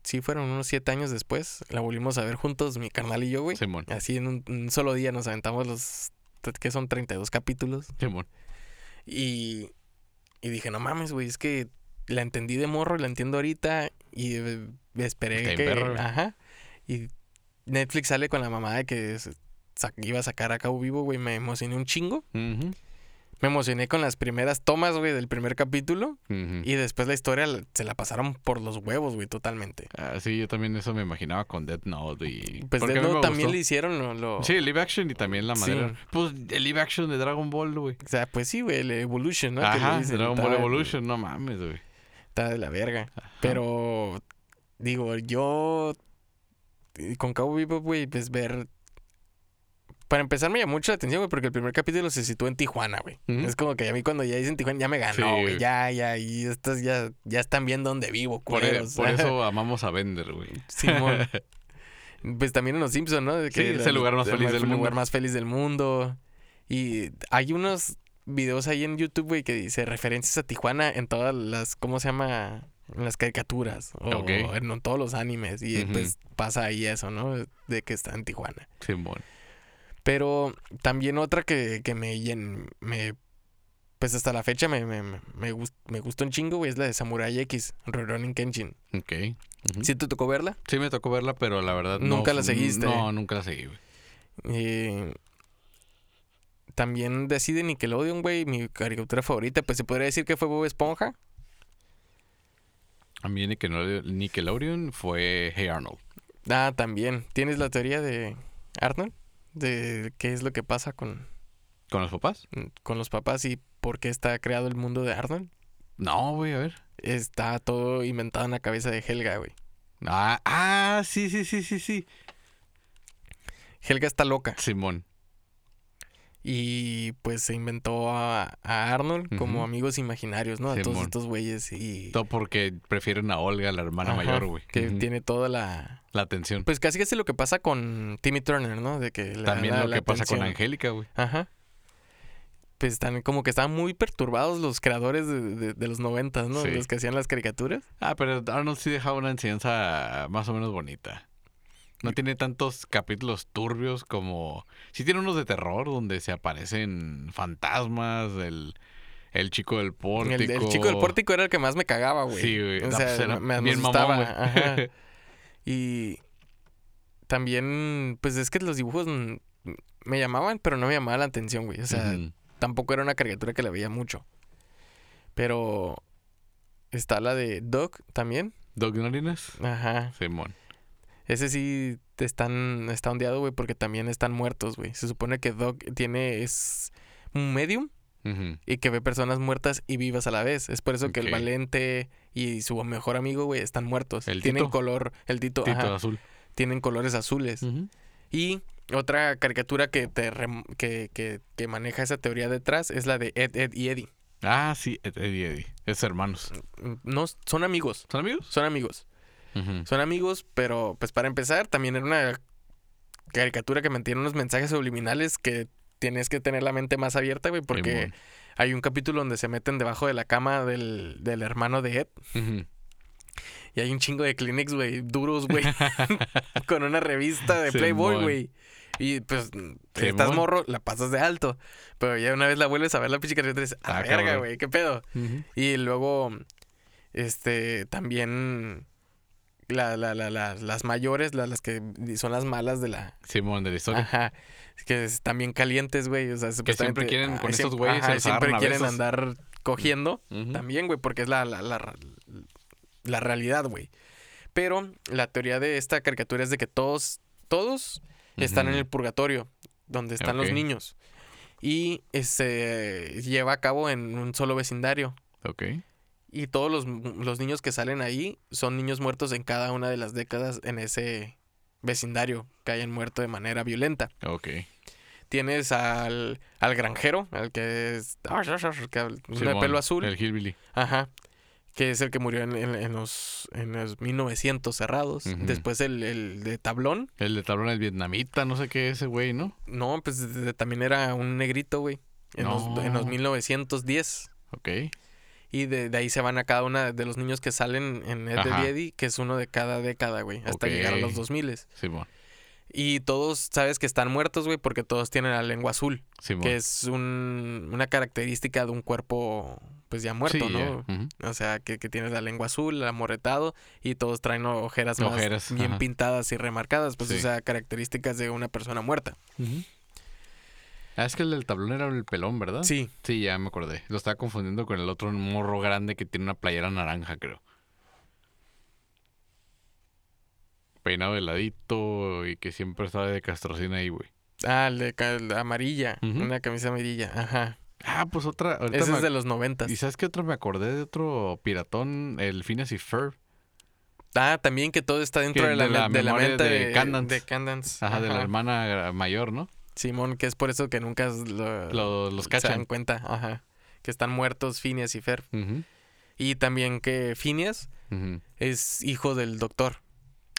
sí fueron unos siete años después, la volvimos a ver juntos, mi carnal y yo, güey. Simón. Así en un, un solo día nos aventamos los, que son 32 capítulos. Simón. Y, y dije, no mames, güey, es que la entendí de morro y la entiendo ahorita. Y eh, esperé Está que. perro, ajá. Y Netflix sale con la mamá de que iba a sacar a Cabo Vivo, güey. Me emocioné un chingo. Me emocioné con las primeras tomas, güey, del primer capítulo. Y después la historia se la pasaron por los huevos, güey, totalmente. Ah, sí, yo también eso me imaginaba con Death Note y... Pues porque de a mí nuevo me también gustó. le hicieron lo. lo- Sí, el live action y también la Sí. madera. Pues el live action de Dragon Ball, güey. O sea, pues sí, güey, el Evolution, ¿no? Ajá, dicen, Dragon Ball Evolution, no mames, güey. Está de la verga. Ajá. Pero, digo, yo eh, con Cabo Vivo, güey, pues ver. Para empezar, me llamó mucho la atención, güey, porque el primer capítulo se sitúa en Tijuana, güey. Es como que a mí cuando ya dicen Tijuana ya me ganó, Sí, güey. güey. Ya, ya, y estos ya, ya están viendo dónde vivo, Por, e- culeros. por eso amamos a Vender, güey. Simón. Pues también en Los Simpsons, ¿no? Sí, es el lugar más feliz del El lugar mundo. más feliz del mundo. Y hay unos videos ahí en YouTube, güey, que dice referencias a Tijuana en todas las, ¿cómo se llama? en las caricaturas o en todos los animes. Y Ujú. pues pasa ahí eso, ¿no? De que está en Tijuana. Simón. Pero también otra que, que me, me. Pues hasta la fecha me, me, me, me gust- me gustó un chingo, güey. Es la de Samurai X, Rurouni Kenshin. Ok. Ujú. ¿Sí te tocó verla? Sí me tocó verla, pero la verdad no Nunca la seguiste. No, nunca la seguí, güey. Eh, también de así de Nickelodeon, güey. Mi caricatura favorita, pues se podría decir que fue Bob Esponja. A mí Nickelodeon, Nickelodeon fue Hey Arnold. Ah, también. ¿Tienes la teoría de Arnold? De qué es lo que pasa con, ¿Con los papás? con los papás y por qué está creado el mundo de Arnold. No, güey, a ver. Está todo inventado en la cabeza de Helga, güey. Ah, ah, sí, sí, sí, sí, sí. Helga está loca Simón. Y pues se inventó a, a Arnold como amigos imaginarios, ¿no? A todos estos güeyes y... Todo porque prefieren a Olga, la hermana Ajá, mayor, güey. Que tiene toda la... La atención. Pues casi casi lo que pasa con Timmy Turner, ¿no? De que También la- lo la que pasa con. Angélica, güey. Ajá. Pues están como que estaban muy perturbados los creadores de, de- de los noventas, ¿no? Sí. Los que hacían las caricaturas. Ah, pero Arnold sí dejaba una enseñanza más o menos bonita. No tiene tantos capítulos turbios como... Sí tiene unos de terror donde se aparecen fantasmas, el, el chico del pórtico. El, el chico del pórtico era el que más me cagaba, güey. Sí, güey. O sea, pues era me, me asustaba. mamón. Ajá. Y también, pues es que los dibujos me llamaban, pero no me llamaba la atención, güey. O sea, tampoco era una caricatura que la veía mucho. Pero está la de Doc también. ¿Doc Narinas? Ajá. Simón. Ese sí te están, está ondeado, güey, porque también están muertos, güey. Se supone que Doc tiene, es un medium y que ve personas muertas y vivas a la vez. Es por eso que el. Valente y su mejor amigo, güey, están muertos. El tienen Tito. color, el Tito, Tito ajá, azul. tienen colores azules. Y otra caricatura que te rem- que, que, que maneja esa teoría detrás es la de Ed, Ed y Eddie. Ah, sí, Ed- Eddie Eddie. Es hermanos. No, son amigos, ¿Son amigos? son amigos. Son amigos, pero pues para empezar, también era una caricatura que mantiene unos mensajes subliminales que tienes que tener la mente más abierta, güey, porque hay un capítulo donde se meten debajo de la cama del, del hermano de Ed. Y hay un chingo de Kleenex, güey, duros, güey, con una revista de Playboy, güey. Y pues, estás morro, la pasas de alto. Pero ya una vez la vuelves a ver la pinche caricatura y dices, ah, Ah, verga, güey, qué pedo. Y luego, este, también la, la, la, la- las mayores, la- las que son las malas de la... Simón de la historia. Ajá. Que están bien calientes, güey. O sea, siempre supuestamente- quieren con estos güeyes siempre quieren andar cogiendo. También, güey, porque es la, la, la, la realidad, güey. Pero la teoría de esta caricatura es de que todos, todos están en el purgatorio, donde están los niños. Y se lleva a cabo en un solo vecindario. Ok. Y todos los, los niños que salen ahí son niños muertos en cada una de las décadas en ese vecindario que hayan muerto de manera violenta. Ok. Tienes al, al granjero, al que es que habla- de Simón, pelo azul. El Hillbilly. Ajá. Que es el que murió en, en- en los, en los 1900 cerrados. Ujú. Después el, el de tablón. El de tablón, el vietnamita, no sé qué ese güey, ¿no? No, pues de- de- también era un negrito, güey. En, los, en los No. 1910. Ok. Y de, de ahí se van a cada uno de los niños que salen en Ed, Ed Ajá. y Eddie, que es uno de cada década, güey. Hasta llegar a los 2000. Simón. Y todos, sabes que están muertos, güey, porque todos tienen la lengua azul. Simón. Que es un, una característica de un cuerpo, pues ya muerto, Sí, ¿no? O sea, que, que tienes la lengua azul, amoretado, y todos traen ojeras, más bien ajá. pintadas y remarcadas, pues, Sí. o sea, características de una persona muerta. Ah, es que el del tablón era el pelón, ¿verdad? Sí, Sí, ya me acordé. Lo estaba confundiendo con el otro morro grande que tiene una playera naranja, creo. Peinado de ladito y que siempre estaba de castrocina ahí, güey. ah, el de ca- la amarilla, una camisa amarilla, ajá. Ah, pues otra. me es de los noventas. ¿Y sabes qué otro me acordé de otro piratón? El Phineas y Ferb. Ah, también que todo está dentro Que de la, de la de la memoria mente de de Candance. de Candance. Ajá, de la hermana mayor, ¿no? Simón, que es por eso que nunca lo, Lo- los se dan cachan. cuenta, ajá. Que están muertos Phineas y Ferb. Ujú, Y también que Phineas es hijo del doctor.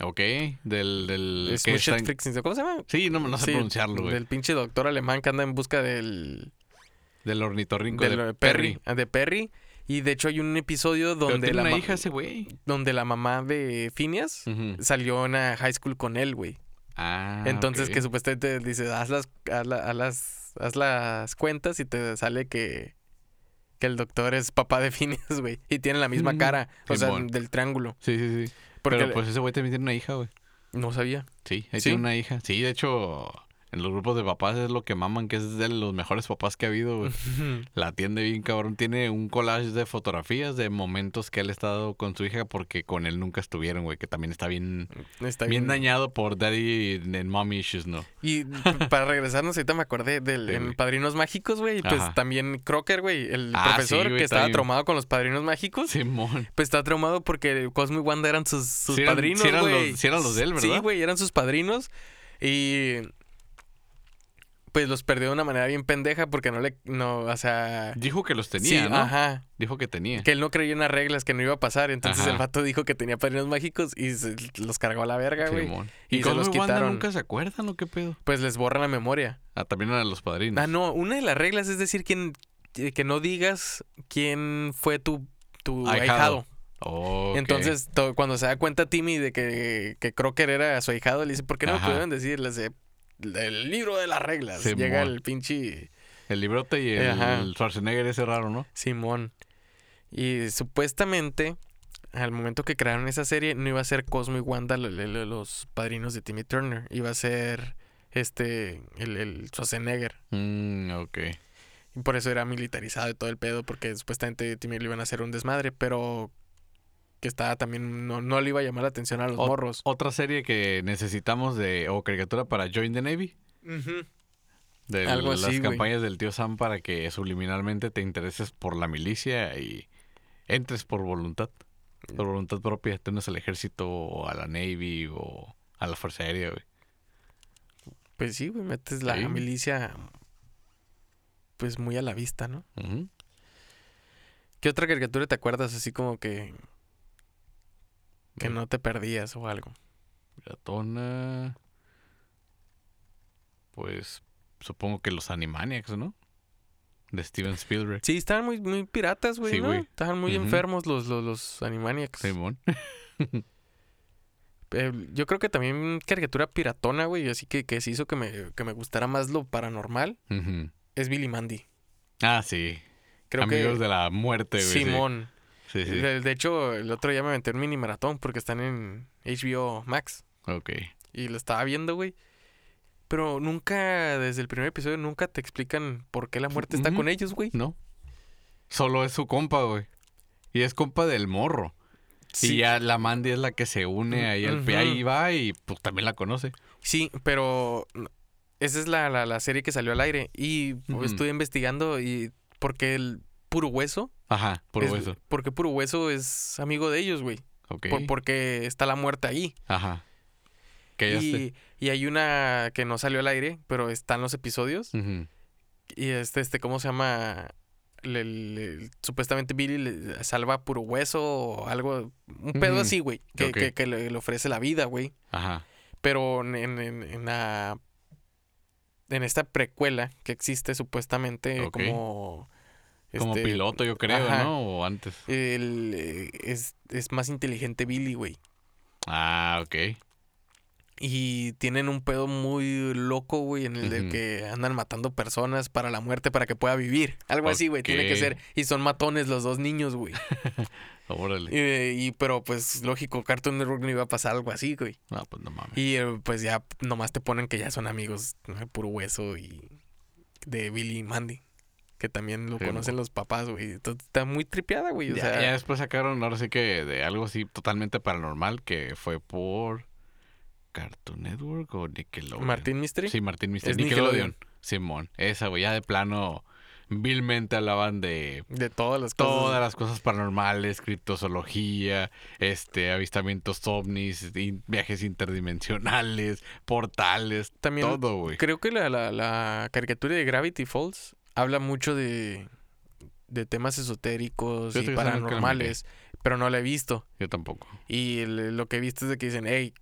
Ok, del... del que está en- Frickson, ¿Cómo se llama? Sí, no, no sé Sí, pronunciarlo, güey. Del pinche doctor alemán que anda en busca del, Del ornitorrinco del de Perry. Perry. ah, De Perry. Y de hecho hay un episodio Pero donde tiene la, una hija ese güey. donde la mamá de Phineas salió en una high school con él, güey. Ah, Entonces que supuestamente dice, haz las, haz, la- haz las, haz las cuentas y te sale que, que el doctor es papá de Phineas, güey. Y tiene la misma Mm, cara, o sea, del triángulo. Sí, sí, sí. Porque Pero pues ese güey también tiene una hija, güey. no sabía. Sí, ahí ¿Sí? tiene una hija. Sí, de hecho, en los grupos de papás es lo que maman, que es de los mejores papás que ha habido, güey. La atiende bien, cabrón. Tiene un collage de fotografías de momentos que él ha estado con su hija porque con él nunca estuvieron, güey. Que también está bien, Está bien bien. dañado por daddy and mommy issues, ¿no? Y para regresarnos, ahorita me acordé del Sí, en. Padrinos Mágicos, güey. Pues Ajá. también Crocker, güey, el Ah, profesor sí, güey, que estaba también. traumado con los Padrinos Mágicos. Simón. Pues está traumado porque Cosmo y Wanda eran sus, sus Sí padrinos, sí eran güey. los- sí eran los de él, Sí, ¿verdad? güey, eran sus padrinos. Y pues los perdió de una manera bien pendeja porque no le, no, o sea... Dijo que los sí, tenía, ¿no? ajá. Dijo que tenía. Que él no creía en las reglas, que no iba a pasar. Entonces Ajá. el vato dijo que tenía padrinos mágicos y se los cargó a la verga, güey. Y ¿Y, se los los Wanda quitaron. nunca se acuerdan o qué pedo? Pues les borran la memoria. Ah, también eran los padrinos. Ah, no, una de las reglas es decir quién, eh, que no digas quién fue tu, tu Ahijado. ahijado. Entonces, to- cuando se da cuenta Timmy de que, que Crocker era su ahijado, le dice, ¿por qué no me pudieron decir? Le dice, el libro de las reglas. Simón. Llega el pinche El librote y el. Schwarzenegger ese raro, ¿no? Simón. Y supuestamente, al momento que crearon esa serie, no iba a ser Cosmo y Wanda lo- lo- lo- los padrinos de Timmy Turner. Iba a ser este, el, el Schwarzenegger. Mm, ok. Y por eso era militarizado y todo el pedo, porque supuestamente Timmy le iban a hacer un desmadre, pero que estaba también, no, no le iba a llamar la atención a los morros. Otra serie que necesitamos de o caricatura para Join the Navy. De Algo las así, campañas del tío Sam para que subliminalmente te intereses por la milicia y entres por voluntad. Por voluntad propia, te unes al ejército o a la Navy o a la Fuerza Aérea, güey. Pues sí, güey, metes la Sí. milicia pues muy a la vista, ¿no? ¿Qué otra caricatura te acuerdas así como que, que no te perdías o algo? Piratona. Pues supongo que los Animaniacs, ¿no? De Steven Spielberg. Sí, estaban muy, muy piratas, güey, Sí, ¿no? güey. Estaban muy enfermos los, los, los Animaniacs. Simón. Eh, yo creo que también caricatura piratona, güey, así que, que se hizo que me, que me gustara más lo paranormal, es Billy Mandy. Ah, sí. Creo Amigos que de la muerte, güey. Simón. Sí, sí. De, de hecho, el otro día me aventé un mini maratón porque están en HBO Max. Ok. Y lo estaba viendo, güey. Pero nunca, desde el primer episodio, nunca te explican por qué la muerte está con ellos, güey. No. Solo es su compa, güey. Y es compa del morro. Y ya la Mandy es la que se une ahí al Ujú. ahí va y pues también la conoce. Sí, pero esa es la, la, la serie que salió al aire. Y pues, estuve investigando y porque el puro hueso. Ajá, es- hueso. Porque puro hueso es amigo de ellos, güey. Ok. Por- porque está la muerte ahí. Ajá. Y, y hay una que no salió al aire, pero están los episodios. Y este, este, ¿cómo se llama? Le- le- supuestamente Billy le salva puro hueso o algo. Un pedo así, güey. Que, que- que le, le ofrece la vida, güey. Ajá. Pero en, en, en- la. En esta precuela que existe supuestamente como. Como este, piloto, yo creo, ajá. ¿no? O antes. el, eh, es, es más inteligente Billy, güey. Ah, ok. Y tienen un pedo muy loco, güey, en el de que andan matando personas para la muerte para que pueda vivir. Algo así, güey, tiene que ser. Y son matones los dos niños, güey. Órale. y, y- pero pues lógico, Cartoon Network no iba a pasar algo así, güey. No, pues no mames. Y eh, pues ya nomás te ponen que ya son amigos, ¿no? puro hueso y de Billy y Mandy. Que también lo Sí, conocen los papás, güey. Entonces está muy tripeada, güey. O ya, sea, ya después sacaron, ahora sí que de algo así totalmente paranormal que fue por Cartoon Network o Nickelodeon. Martín Mystery. Sí, Martín Mister. Es Nickelodeon. Nickelodeon. Simón. Esa, güey, ya de plano vilmente hablaban de De todas las cosas. todas las cosas paranormales, criptozoología, este, avistamientos ovnis, in- viajes interdimensionales, portales, También todo, güey. Creo que la, la, la caricatura de Gravity Falls habla mucho de, de temas esotéricos y paranormales, pero no la he visto. Yo tampoco. Y el- lo que he visto es de que dicen, hey,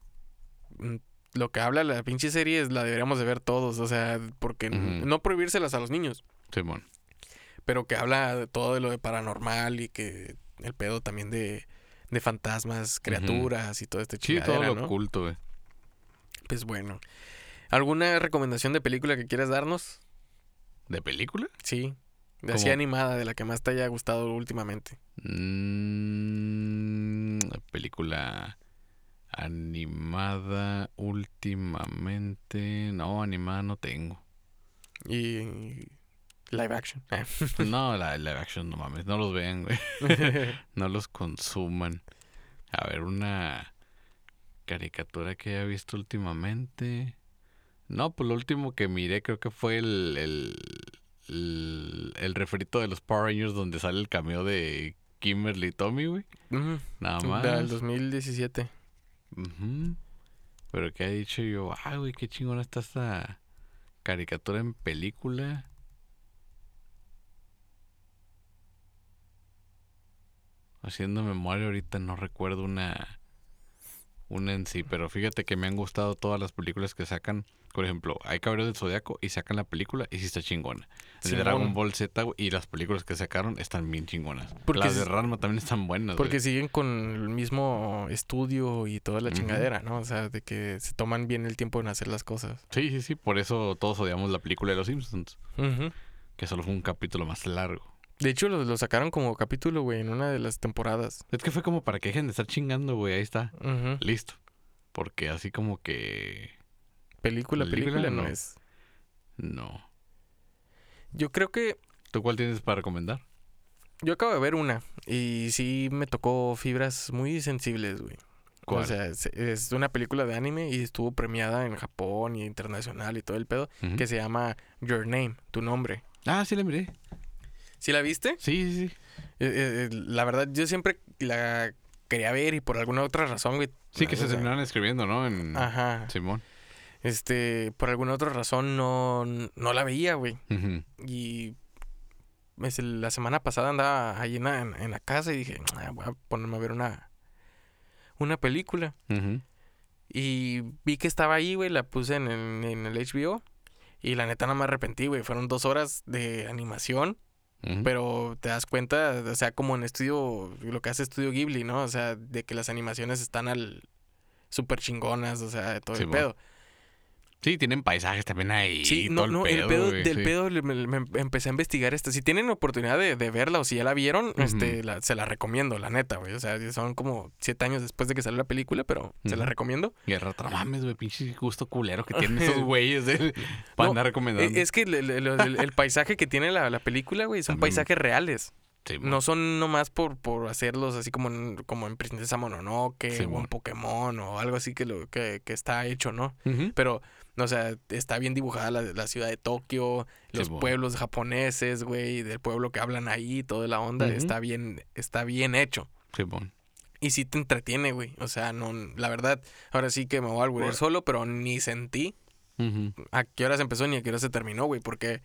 mm, lo que habla la pinche serie es la deberíamos de ver todos, o sea, porque no prohibírselas a los niños, Simón. pero que habla de todo de lo de paranormal y que el pedo también de, de fantasmas, criaturas y todo este Sí, todo lo ¿no? oculto, güey. Pues bueno. ¿Alguna recomendación de película que quieras darnos? ¿De película? Sí. De así animada, de la que más te haya gustado últimamente. Mm, película animada últimamente. No, animada no tengo. Y live action. No, la live action, no mames. No los vean, güey. No los consuman. A ver, una caricatura que haya visto últimamente. No, pues lo último que miré creo que fue el, el, el, el refrito de los Power Rangers donde sale el cameo de Kimberly Tommy, güey. Nada más. Del 2017. Ujú. Pero que ha dicho yo, ah, güey, qué chingona está esta caricatura en película. Haciendo memoria ahorita no recuerdo una una en sí, pero fíjate que me han gustado todas las películas que sacan. Por ejemplo, hay Caballeros del Zodiaco y sacan la película y sí está chingona. El de Simón. Dragon Ball Z güey, y las películas que sacaron están bien chingonas. Porque las de Ranma también están buenas. Porque güey. siguen con el mismo estudio y toda la chingadera, ¿no? O sea, de que se toman bien el tiempo en hacer las cosas. Sí, sí, sí, por eso todos odiamos la película de los Simpsons, que solo fue un capítulo más largo. De hecho, lo, lo sacaron como capítulo, güey, en una de las temporadas. Es que fue como para que dejen de estar chingando, güey, ahí está, listo. Porque así como que Película, película, Película, no no. es. no. Yo creo que ¿Tú cuál tienes para recomendar? yo acabo de ver una y sí me tocó fibras muy sensibles, güey. ¿Cuál? O sea, es, es una película de anime y estuvo premiada en Japón y internacional y todo el pedo, que se llama Your Name, tu nombre. Ah, sí la miré. ¿Sí la viste? Sí, sí, sí. Eh, eh, eh, la verdad, yo siempre la quería ver y por alguna otra razón, güey. Sí, que se terminaron escribiendo, ¿no? En Ajá. Simón. Este, por alguna otra razón no, no la veía, güey. Y es el- la semana pasada andaba ahí en la, en- la casa y dije, "Ah, voy a ponerme a ver una, una película. Y vi que estaba ahí, güey, la puse en, el- en el HBO. Y la neta no me arrepentí, güey. Fueron dos horas de animación. Pero te das cuenta, o sea, como en estudio, lo que hace Estudio Ghibli, ¿no? O sea, de que las animaciones están al súper chingonas, o sea, de todo el pedo. Sí, tienen paisajes también ahí. Sí, y no, no, el pedo, del sí. pedo me, me empecé a investigar esto. Si tienen oportunidad de, de verla o si ya la vieron, este, la- se la recomiendo, la neta, güey. O sea, son como siete años después de que salió la película, pero se la recomiendo. Guerra, no mames, güey, pinche gusto culero que tienen esos güeyes de, para No, andar recomendando. Eh, Es que el, el paisaje que tiene la, la película, güey, son También. paisajes reales. Simón. No son nomás por, por hacerlos así como en, como en Princesa Mononoke o en Pokémon o algo así que, lo, que, que está hecho, ¿no? Ujú. Pero, o sea, está bien dibujada la, la ciudad de Tokio, los pueblos japoneses, güey, del pueblo que hablan ahí, toda la onda, está bien, está bien hecho. Simón. Y sí te entretiene, güey. O sea, no, la verdad, ahora sí que me voy a volver solo, pero ni sentí a qué horas empezó ni a qué horas se terminó, güey, porque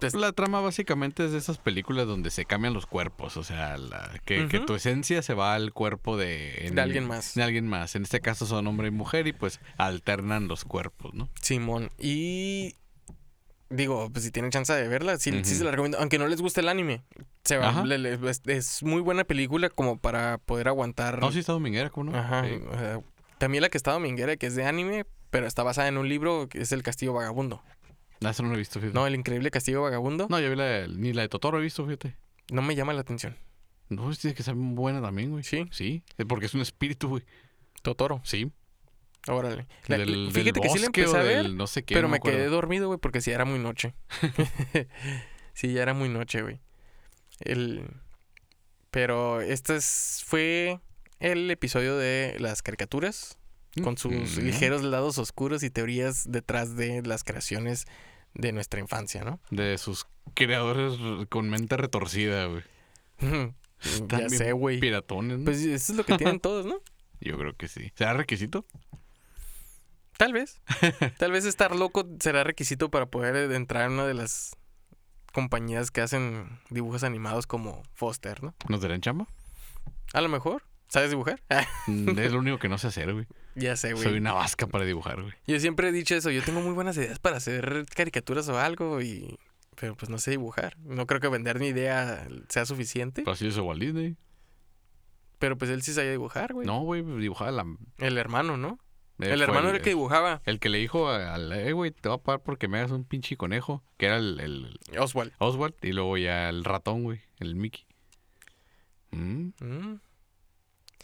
pues, La trama básicamente es de esas películas donde se cambian los cuerpos, o sea, la- que, tu esencia se va al cuerpo de, en- De alguien más. De alguien más. En este caso son hombre y mujer y pues alternan los cuerpos, ¿no? Simón. Y digo, pues si tienen chance de verla, sí, se la recomiendo. Aunque no les guste el anime. Se va, Ajá. le- le- es, es muy buena película como para poder aguantar. No, sí está dominguera, ¿cómo no? Ajá. Sí. o sea, también la que está dominguera, que es de anime, pero está basada en un libro que es El Castillo Vagabundo. No, eso no lo he visto, fíjate. No, El Increíble Castillo Vagabundo. No, No, yo vi la, ni la de Totoro he visto, fíjate. me llama la atención. No, tiene que ser buena también, güey. Sí. Sí, porque es un espíritu, güey. Totoro. Sí. Órale. La- del, fíjate que sí la bosque empecé o a ver, del no sé qué. pero no me quedé dormido, güey, porque sí era muy noche. sí, ya era muy noche, güey. El... Pero este es- fue el episodio de las caricaturas, con sus ligeros lados oscuros y teorías detrás de las creaciones de nuestra infancia, ¿no? De sus creadores con mente retorcida, güey. ya sé, güey. Piratones, ¿no? Pues eso es lo que tienen todos, ¿no? Yo creo que sí. ¿Será requisito? Tal vez. Tal vez estar loco será requisito para poder entrar en una de las compañías que hacen dibujos animados como Foster, ¿no? ¿Nos darán chamba? A lo mejor. ¿Sabes dibujar? Mm, es lo único que no sé hacer, güey. Ya sé, güey. Soy una vasca para dibujar, güey. Yo siempre he dicho eso. Yo tengo muy buenas ideas para hacer caricaturas o algo y... Pero pues no sé dibujar. No creo que vender mi idea sea suficiente. Pero así es Walt Disney. Pero pues él sí sabía dibujar, güey. No, güey, dibujaba la... El hermano, ¿no? eh, el hermano era el que dibujaba. El que le dijo al, eh, güey, te voy a pagar porque me hagas un pinche conejo, que era el, el Oswald. Oswald, y luego ya el ratón, güey, el Mickey. Mm, Mm.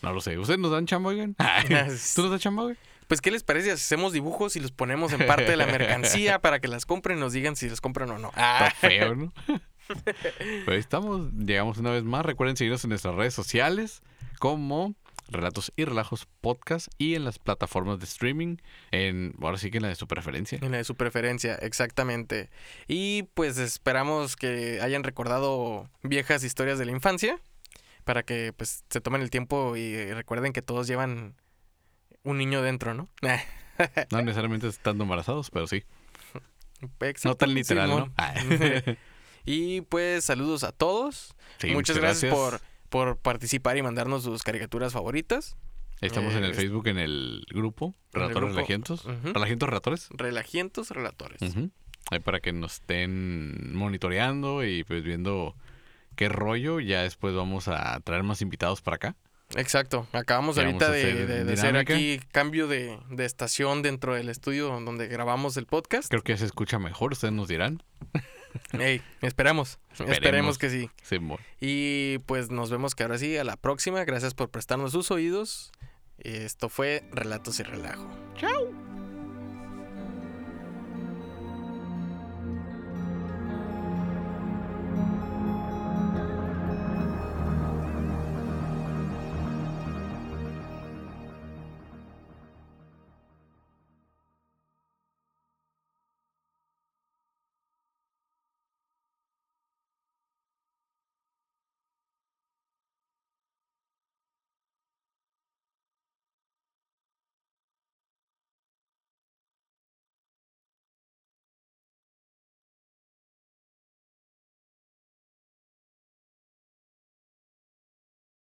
No lo sé. ¿Ustedes nos dan chamba, oigan? ¿Tú nos das chamba, güey? Pues, ¿qué les parece si hacemos dibujos y los ponemos en parte de la mercancía para que las compren y nos digan si las compran o no? Está Ah, feo, ¿no? pues ahí estamos, llegamos una vez más. Recuerden seguirnos en nuestras redes sociales como Relatos y Relajos Podcast y en las plataformas de streaming. En, ahora sí que en la de su preferencia. en la de su preferencia, exactamente. Y pues esperamos que hayan recordado viejas historias de la infancia para que pues se tomen el tiempo y recuerden que todos llevan un niño dentro, ¿no? No necesariamente estando embarazados, pero sí. Exacto, No tan literal. ¿no? Y pues saludos a todos. Sí, muchas gracias, por, por participar y mandarnos sus caricaturas favoritas. Estamos en el Facebook, en el grupo, Relatores. Relajientos. Ujú. Relajientos Relatores. Relajientos relatores. Ahí para que nos estén monitoreando y pues viendo qué rollo. Ya después vamos a traer más invitados para acá. Exacto. Acabamos ahorita de, hacer de- de hacer dinámica. aquí cambio de, de estación dentro del estudio donde grabamos el podcast. Creo que se escucha mejor, ustedes nos dirán. Ey, esperamos. Esperemos. Esperemos que sí. Sí, Y pues nos vemos que ahora sí, a la próxima. Gracias por prestarnos sus oídos. Esto fue Relatos y Relajo. Chao.